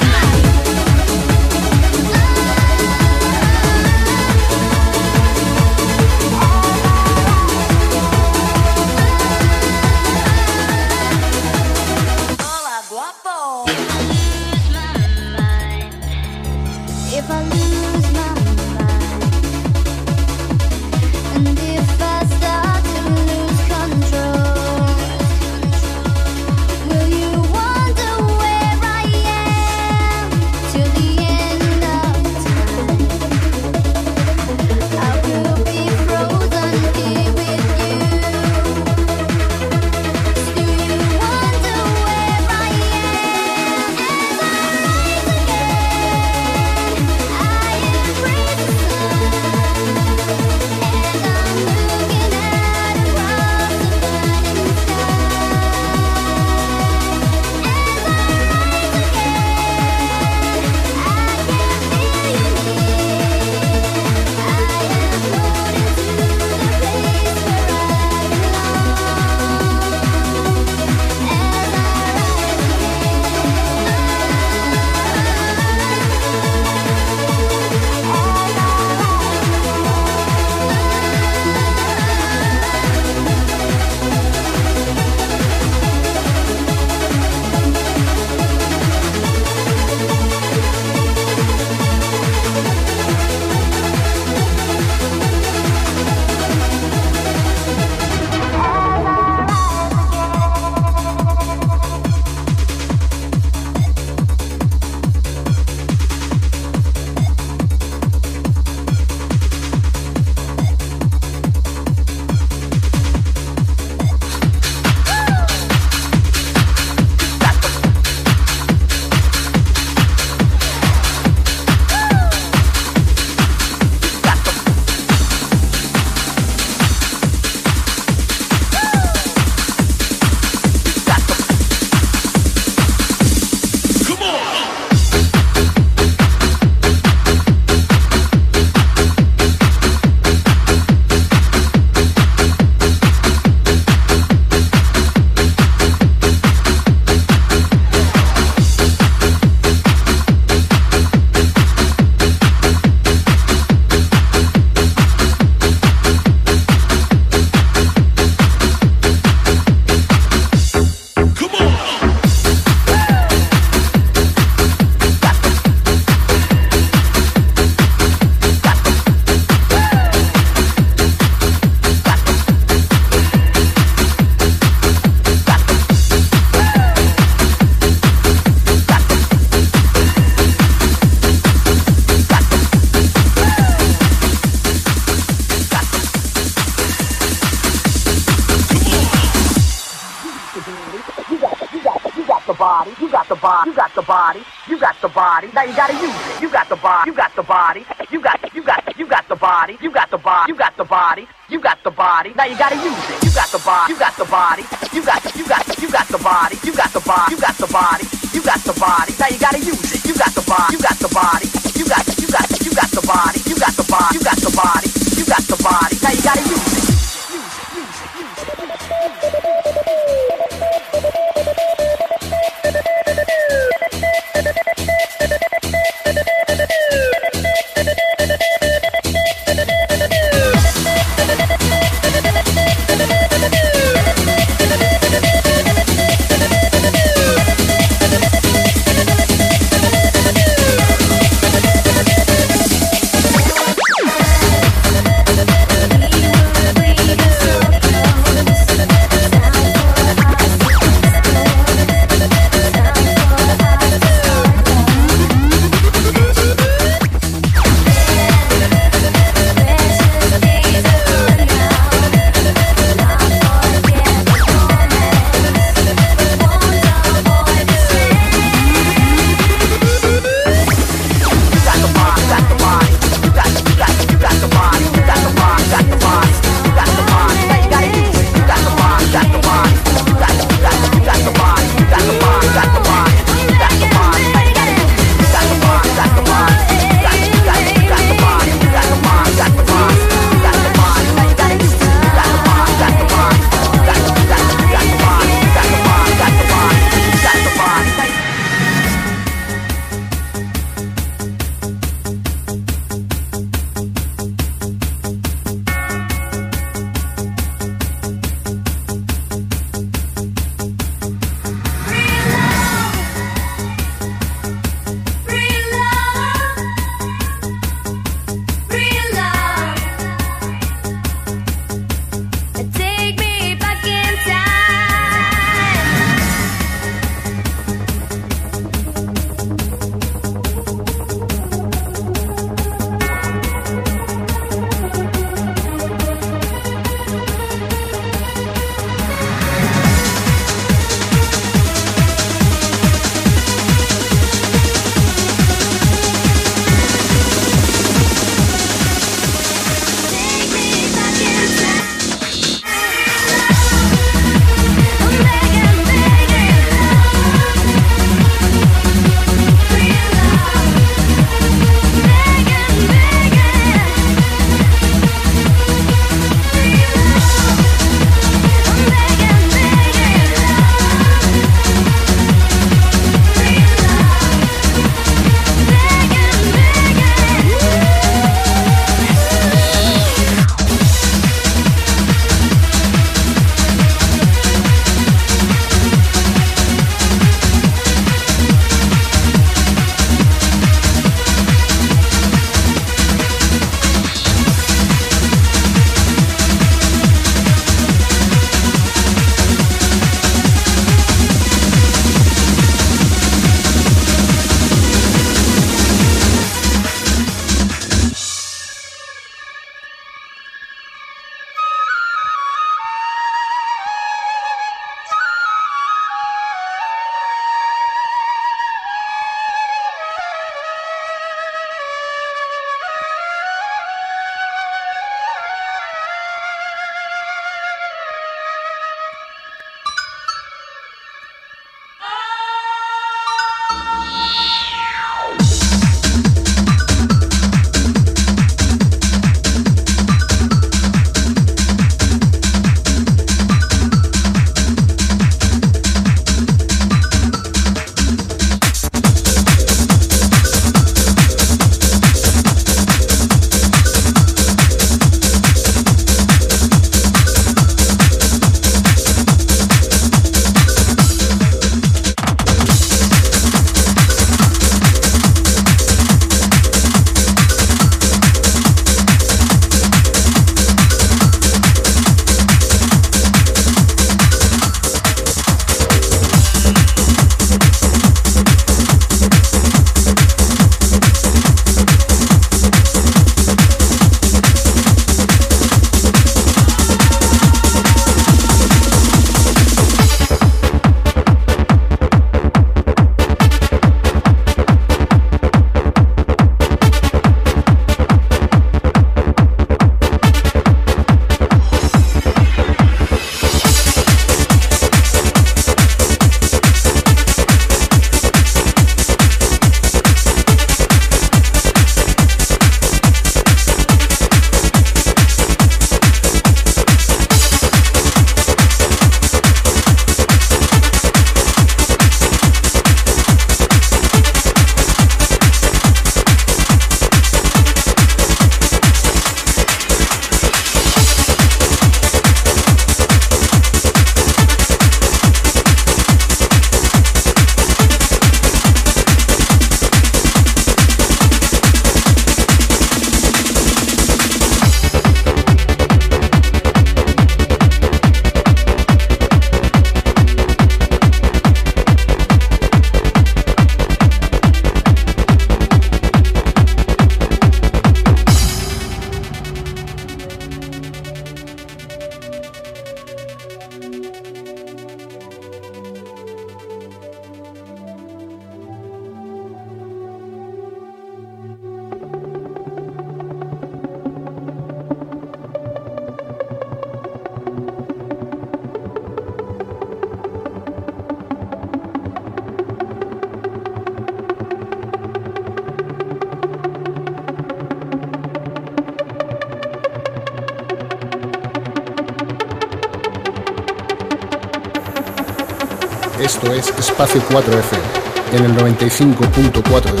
4F, en el 95.4 de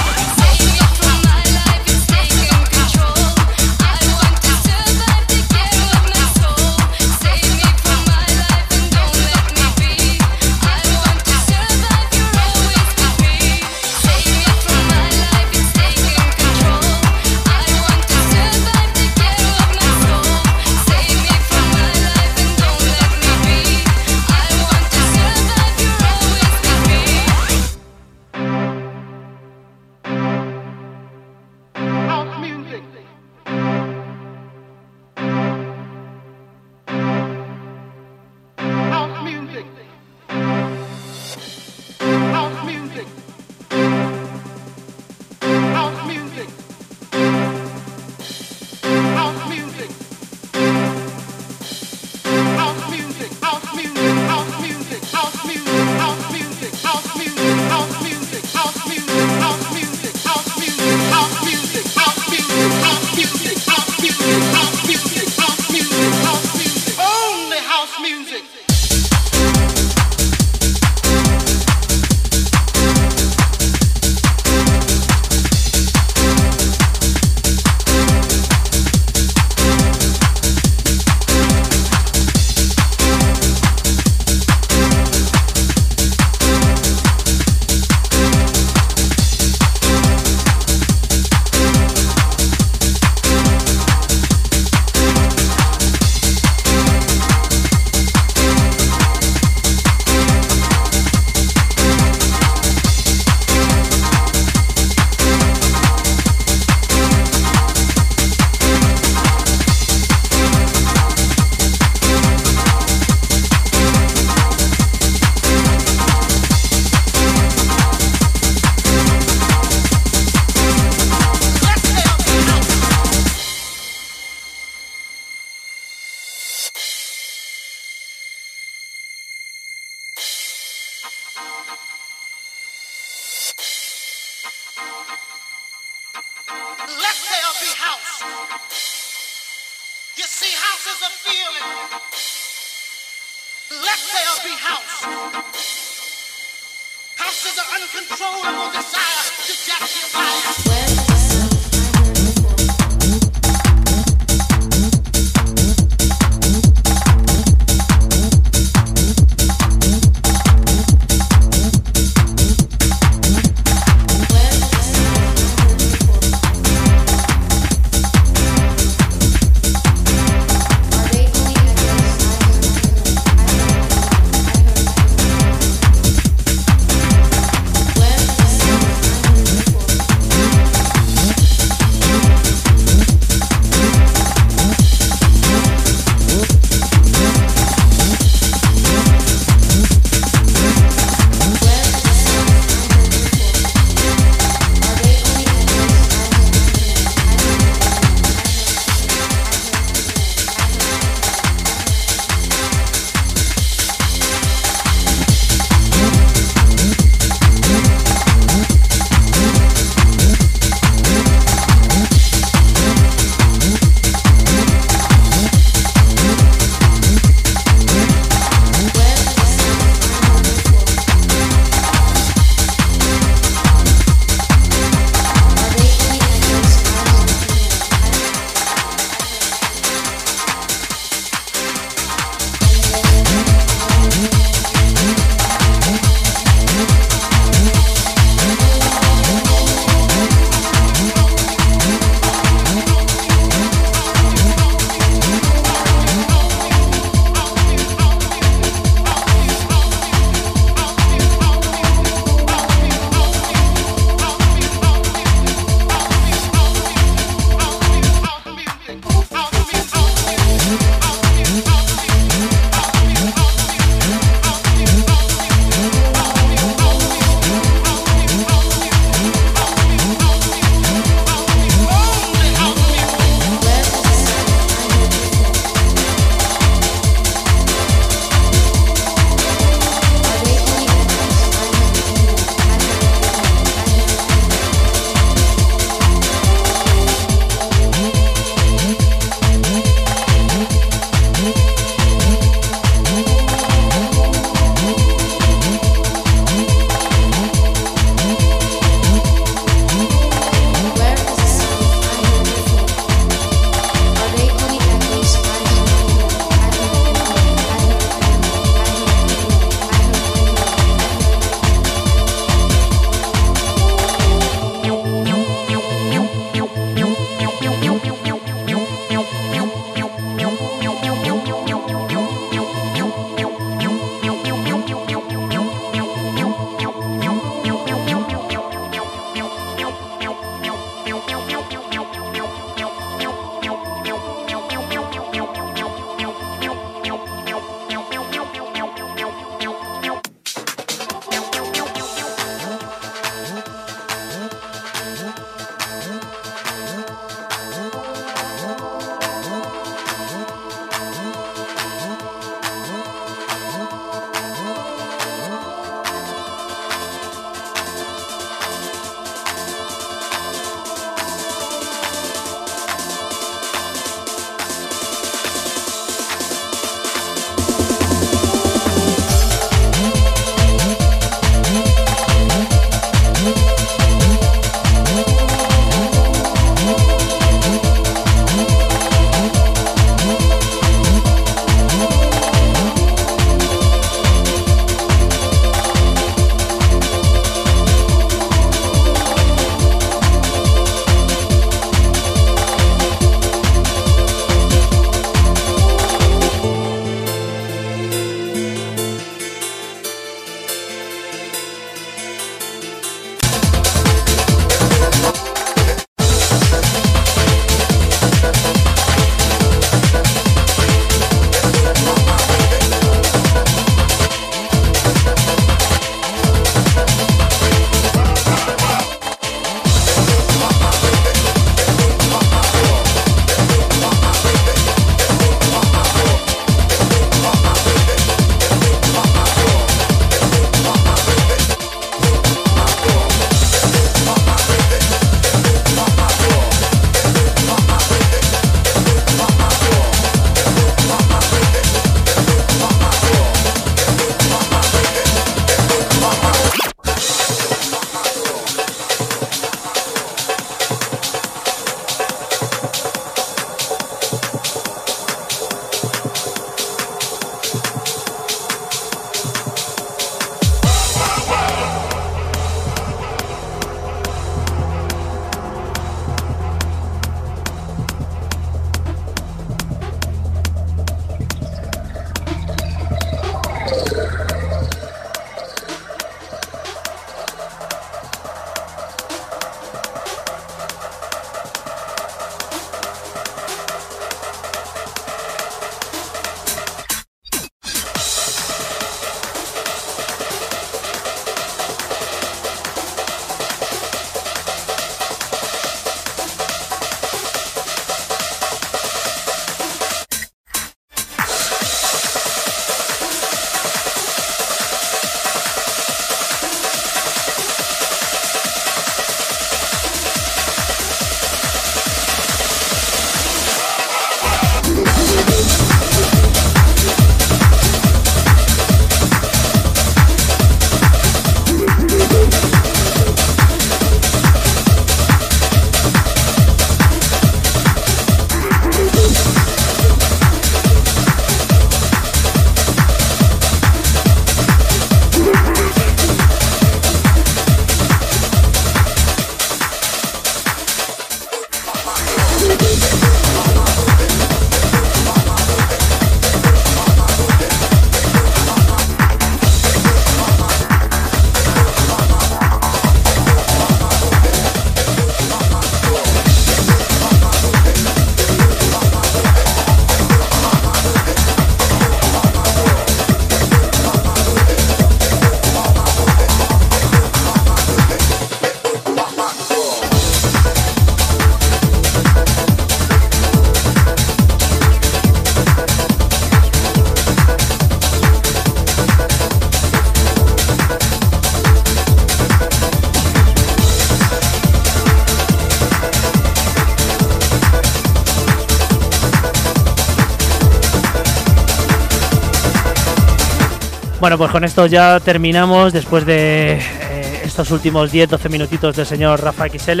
Bueno, pues con esto ya terminamos después de eh, estos últimos 10-12 minutitos del señor Rafa XL.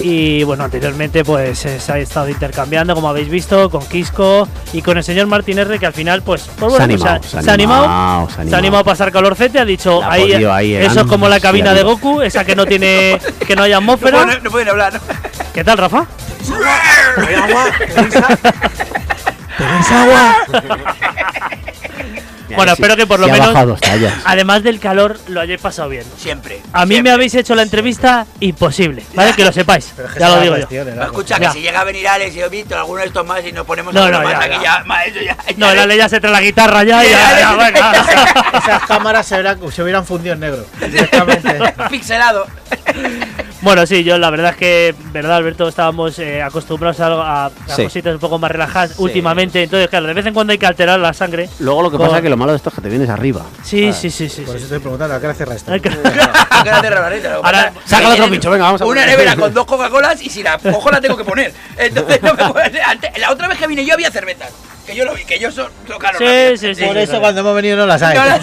Y bueno, anteriormente pues eh, se ha estado intercambiando, como habéis visto, con Quisco y con el señor Martín R, que al final, pues, pues Se ha bueno, pues, animado, se ha animado, se ha animado a pasar calorcete, ha dicho, ahí, eso es como la cabina de. Goku, esa que no tiene, [laughs] que no hay atmósfera. No, no pueden hablar. ¿Qué tal, Rafa? ¿Tenéis agua? [laughs] [laughs] Bueno, espero que por lo menos, además del calor, lo hayáis pasado bien. Siempre. A mí me habéis hecho la entrevista imposible, ¿vale? Que lo sepáis. Ya lo digo yo. No, escucha, Ya. que si llega a venir Alex y yo Víctor, alguno de estos más y nos ponemos No, no, más ya, aquí, [laughs] ya. No, el Ale ya se trae la guitarra ya y ya, ya, venga. [laughs] Esas cámaras se, verán- se hubieran fundido en negro. [laughs] Directamente. Pixelado. Bueno, sí, yo la verdad es que, verdad, Alberto, estábamos eh, acostumbrados a, algo- a- a Sí. cositas un poco más relajadas últimamente. Entonces, claro, de vez en cuando hay que alterar la sangre. Luego lo que con- pasa es que lo malo de esto es que te vienes arriba. Sí, sí, sí, sí. Por eso estoy preguntando, ¿a qué hora cierra esto? Hay [laughs] [laughs] Ahora, saca otro pincho, venga, vamos a Una nevera con [laughs] dos Coca-Colas y si la cojo la tengo que poner. Entonces no me puedo- La otra vez que vine yo había cervezas. Que yo lo vi, que yo so, Sí, sí, sí. Por sí, eso sí. cuando hemos venido no las hay. No, no,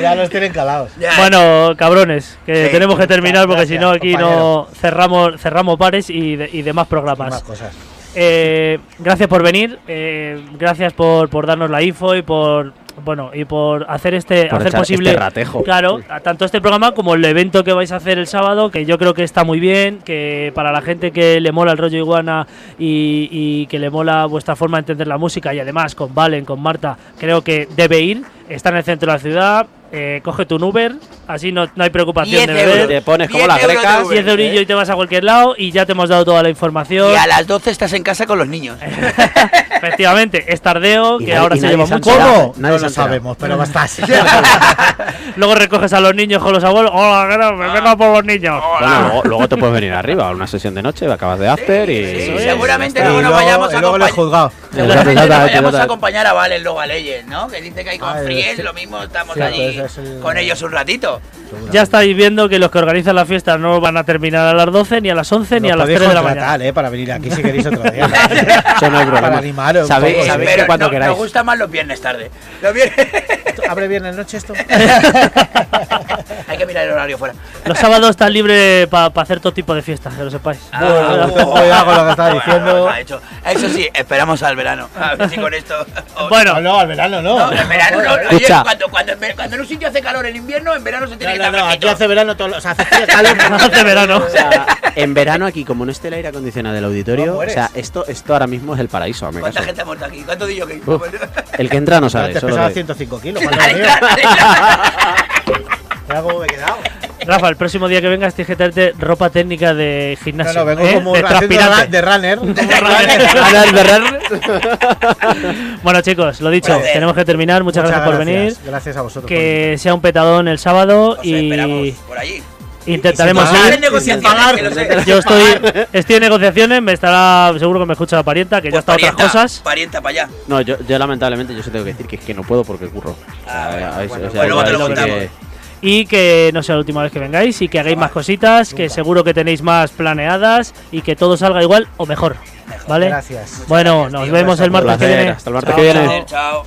Ya los tienen calados. Bueno, cabrones, que Sí, tenemos que terminar porque si no aquí no cerramos cerramos pares y, de- y demás programas. Más cosas. Eh, gracias por venir, eh, gracias por, por darnos la info y por bueno y por hacer este Por hacer posible este ratejo. claro tanto este programa como el evento que vais a hacer el sábado que yo creo que está muy bien que para la gente que le mola el rollo iguana y, y que le mola vuestra forma de entender la música y además con Valen con Marta creo que debe ir está en el centro de la ciudad eh, coge tu Uber así no, no hay preocupación 10 de. Te pones como 10 las grecas. Uber. 10 eurillos y te vas a cualquier lado y ya te hemos dado toda la información Y a las 12 estás en casa con los niños. [laughs] Efectivamente, es tardeo, Y que nadie- ahora y se lleva mucho. ¿Cómo? Nadie no lo sabemos, pero bastante. [laughs] [laughs] Luego recoges a los niños con los abuelos. Hola, me vengo por los niños. Bueno, luego, luego te puedes venir arriba a una sesión de noche, acabas de after y. Sí, seguramente y luego nos vayamos a acompañar. a acompañar a Valen luego a Leyes, ¿no? Que dice que hay con Ah, Sí. lo mismo estamos allí es el- con ellos un ratito. Ya estáis viendo que los que organizan la fiesta no van a terminar a las 12, ni a las 11, ni a las podéis 3 de la mañana. eh, para venir aquí si queréis otro día. [laughs] Eso no hay problema. Para animaros Sabéis- sabéis Pero que cuando no- queráis. nos gusta más los viernes tarde. Los viernes- ¿Abre viernes noche esto? [laughs] hay que mirar el horario fuera. Los sábados están libres para hacer todo tipo de fiestas, que lo sepáis. Ah, ten cuidado con lo que estás bueno, diciendo. bueno, ha hecho. Eso sí, esperamos al verano. A ver si con esto. Bueno, No, no, al verano no. No, en verano no. Escucha. cuando, cuando, cuando en un sitio hace calor en invierno, en verano se tiene No, que no, estar no, aquí hace verano todo, o sea, hace frío, calor. [laughs] hace verano. O sea, en verano aquí, como no esté el aire acondicionado del No auditorio, o sea, esto, esto ahora mismo es el paraíso. ¿Cuánta gente ha muerto aquí? ¿Cuánto digo que Uf, el que entra no sale. Antes solo pesaba de- 105 kilos. [laughs] cuando venía. Mira cómo me he quedado. Rafa, el próximo día que vengas tienes que traerte ropa técnica de gimnasio. no, vengo ¿eh? como de ra- de runner. [laughs] [laughs] bueno, chicos, lo dicho, tenemos que terminar. Muchas, gracias, por venir. Gracias a vosotros. Que sea un petadón el sábado Os y por allí. intentaremos pagar. Yo estoy, estoy en negociaciones, me estará seguro que me escucha la parienta, que ya Pues está otras parienta, cosas. Parienta para allá. No, yo, yo lamentablemente yo sí tengo que decir que es que no puedo porque curro. Ah, bueno, hay- bueno, o pues luego te lo contamos. Y que no sea la última vez que vengáis y que hagáis más cositas, que seguro que tenéis más planeadas y que todo salga igual o mejor. ¿Vale? Gracias. Bueno, nos vemos el martes que viene. Hasta el martes que viene. Chao.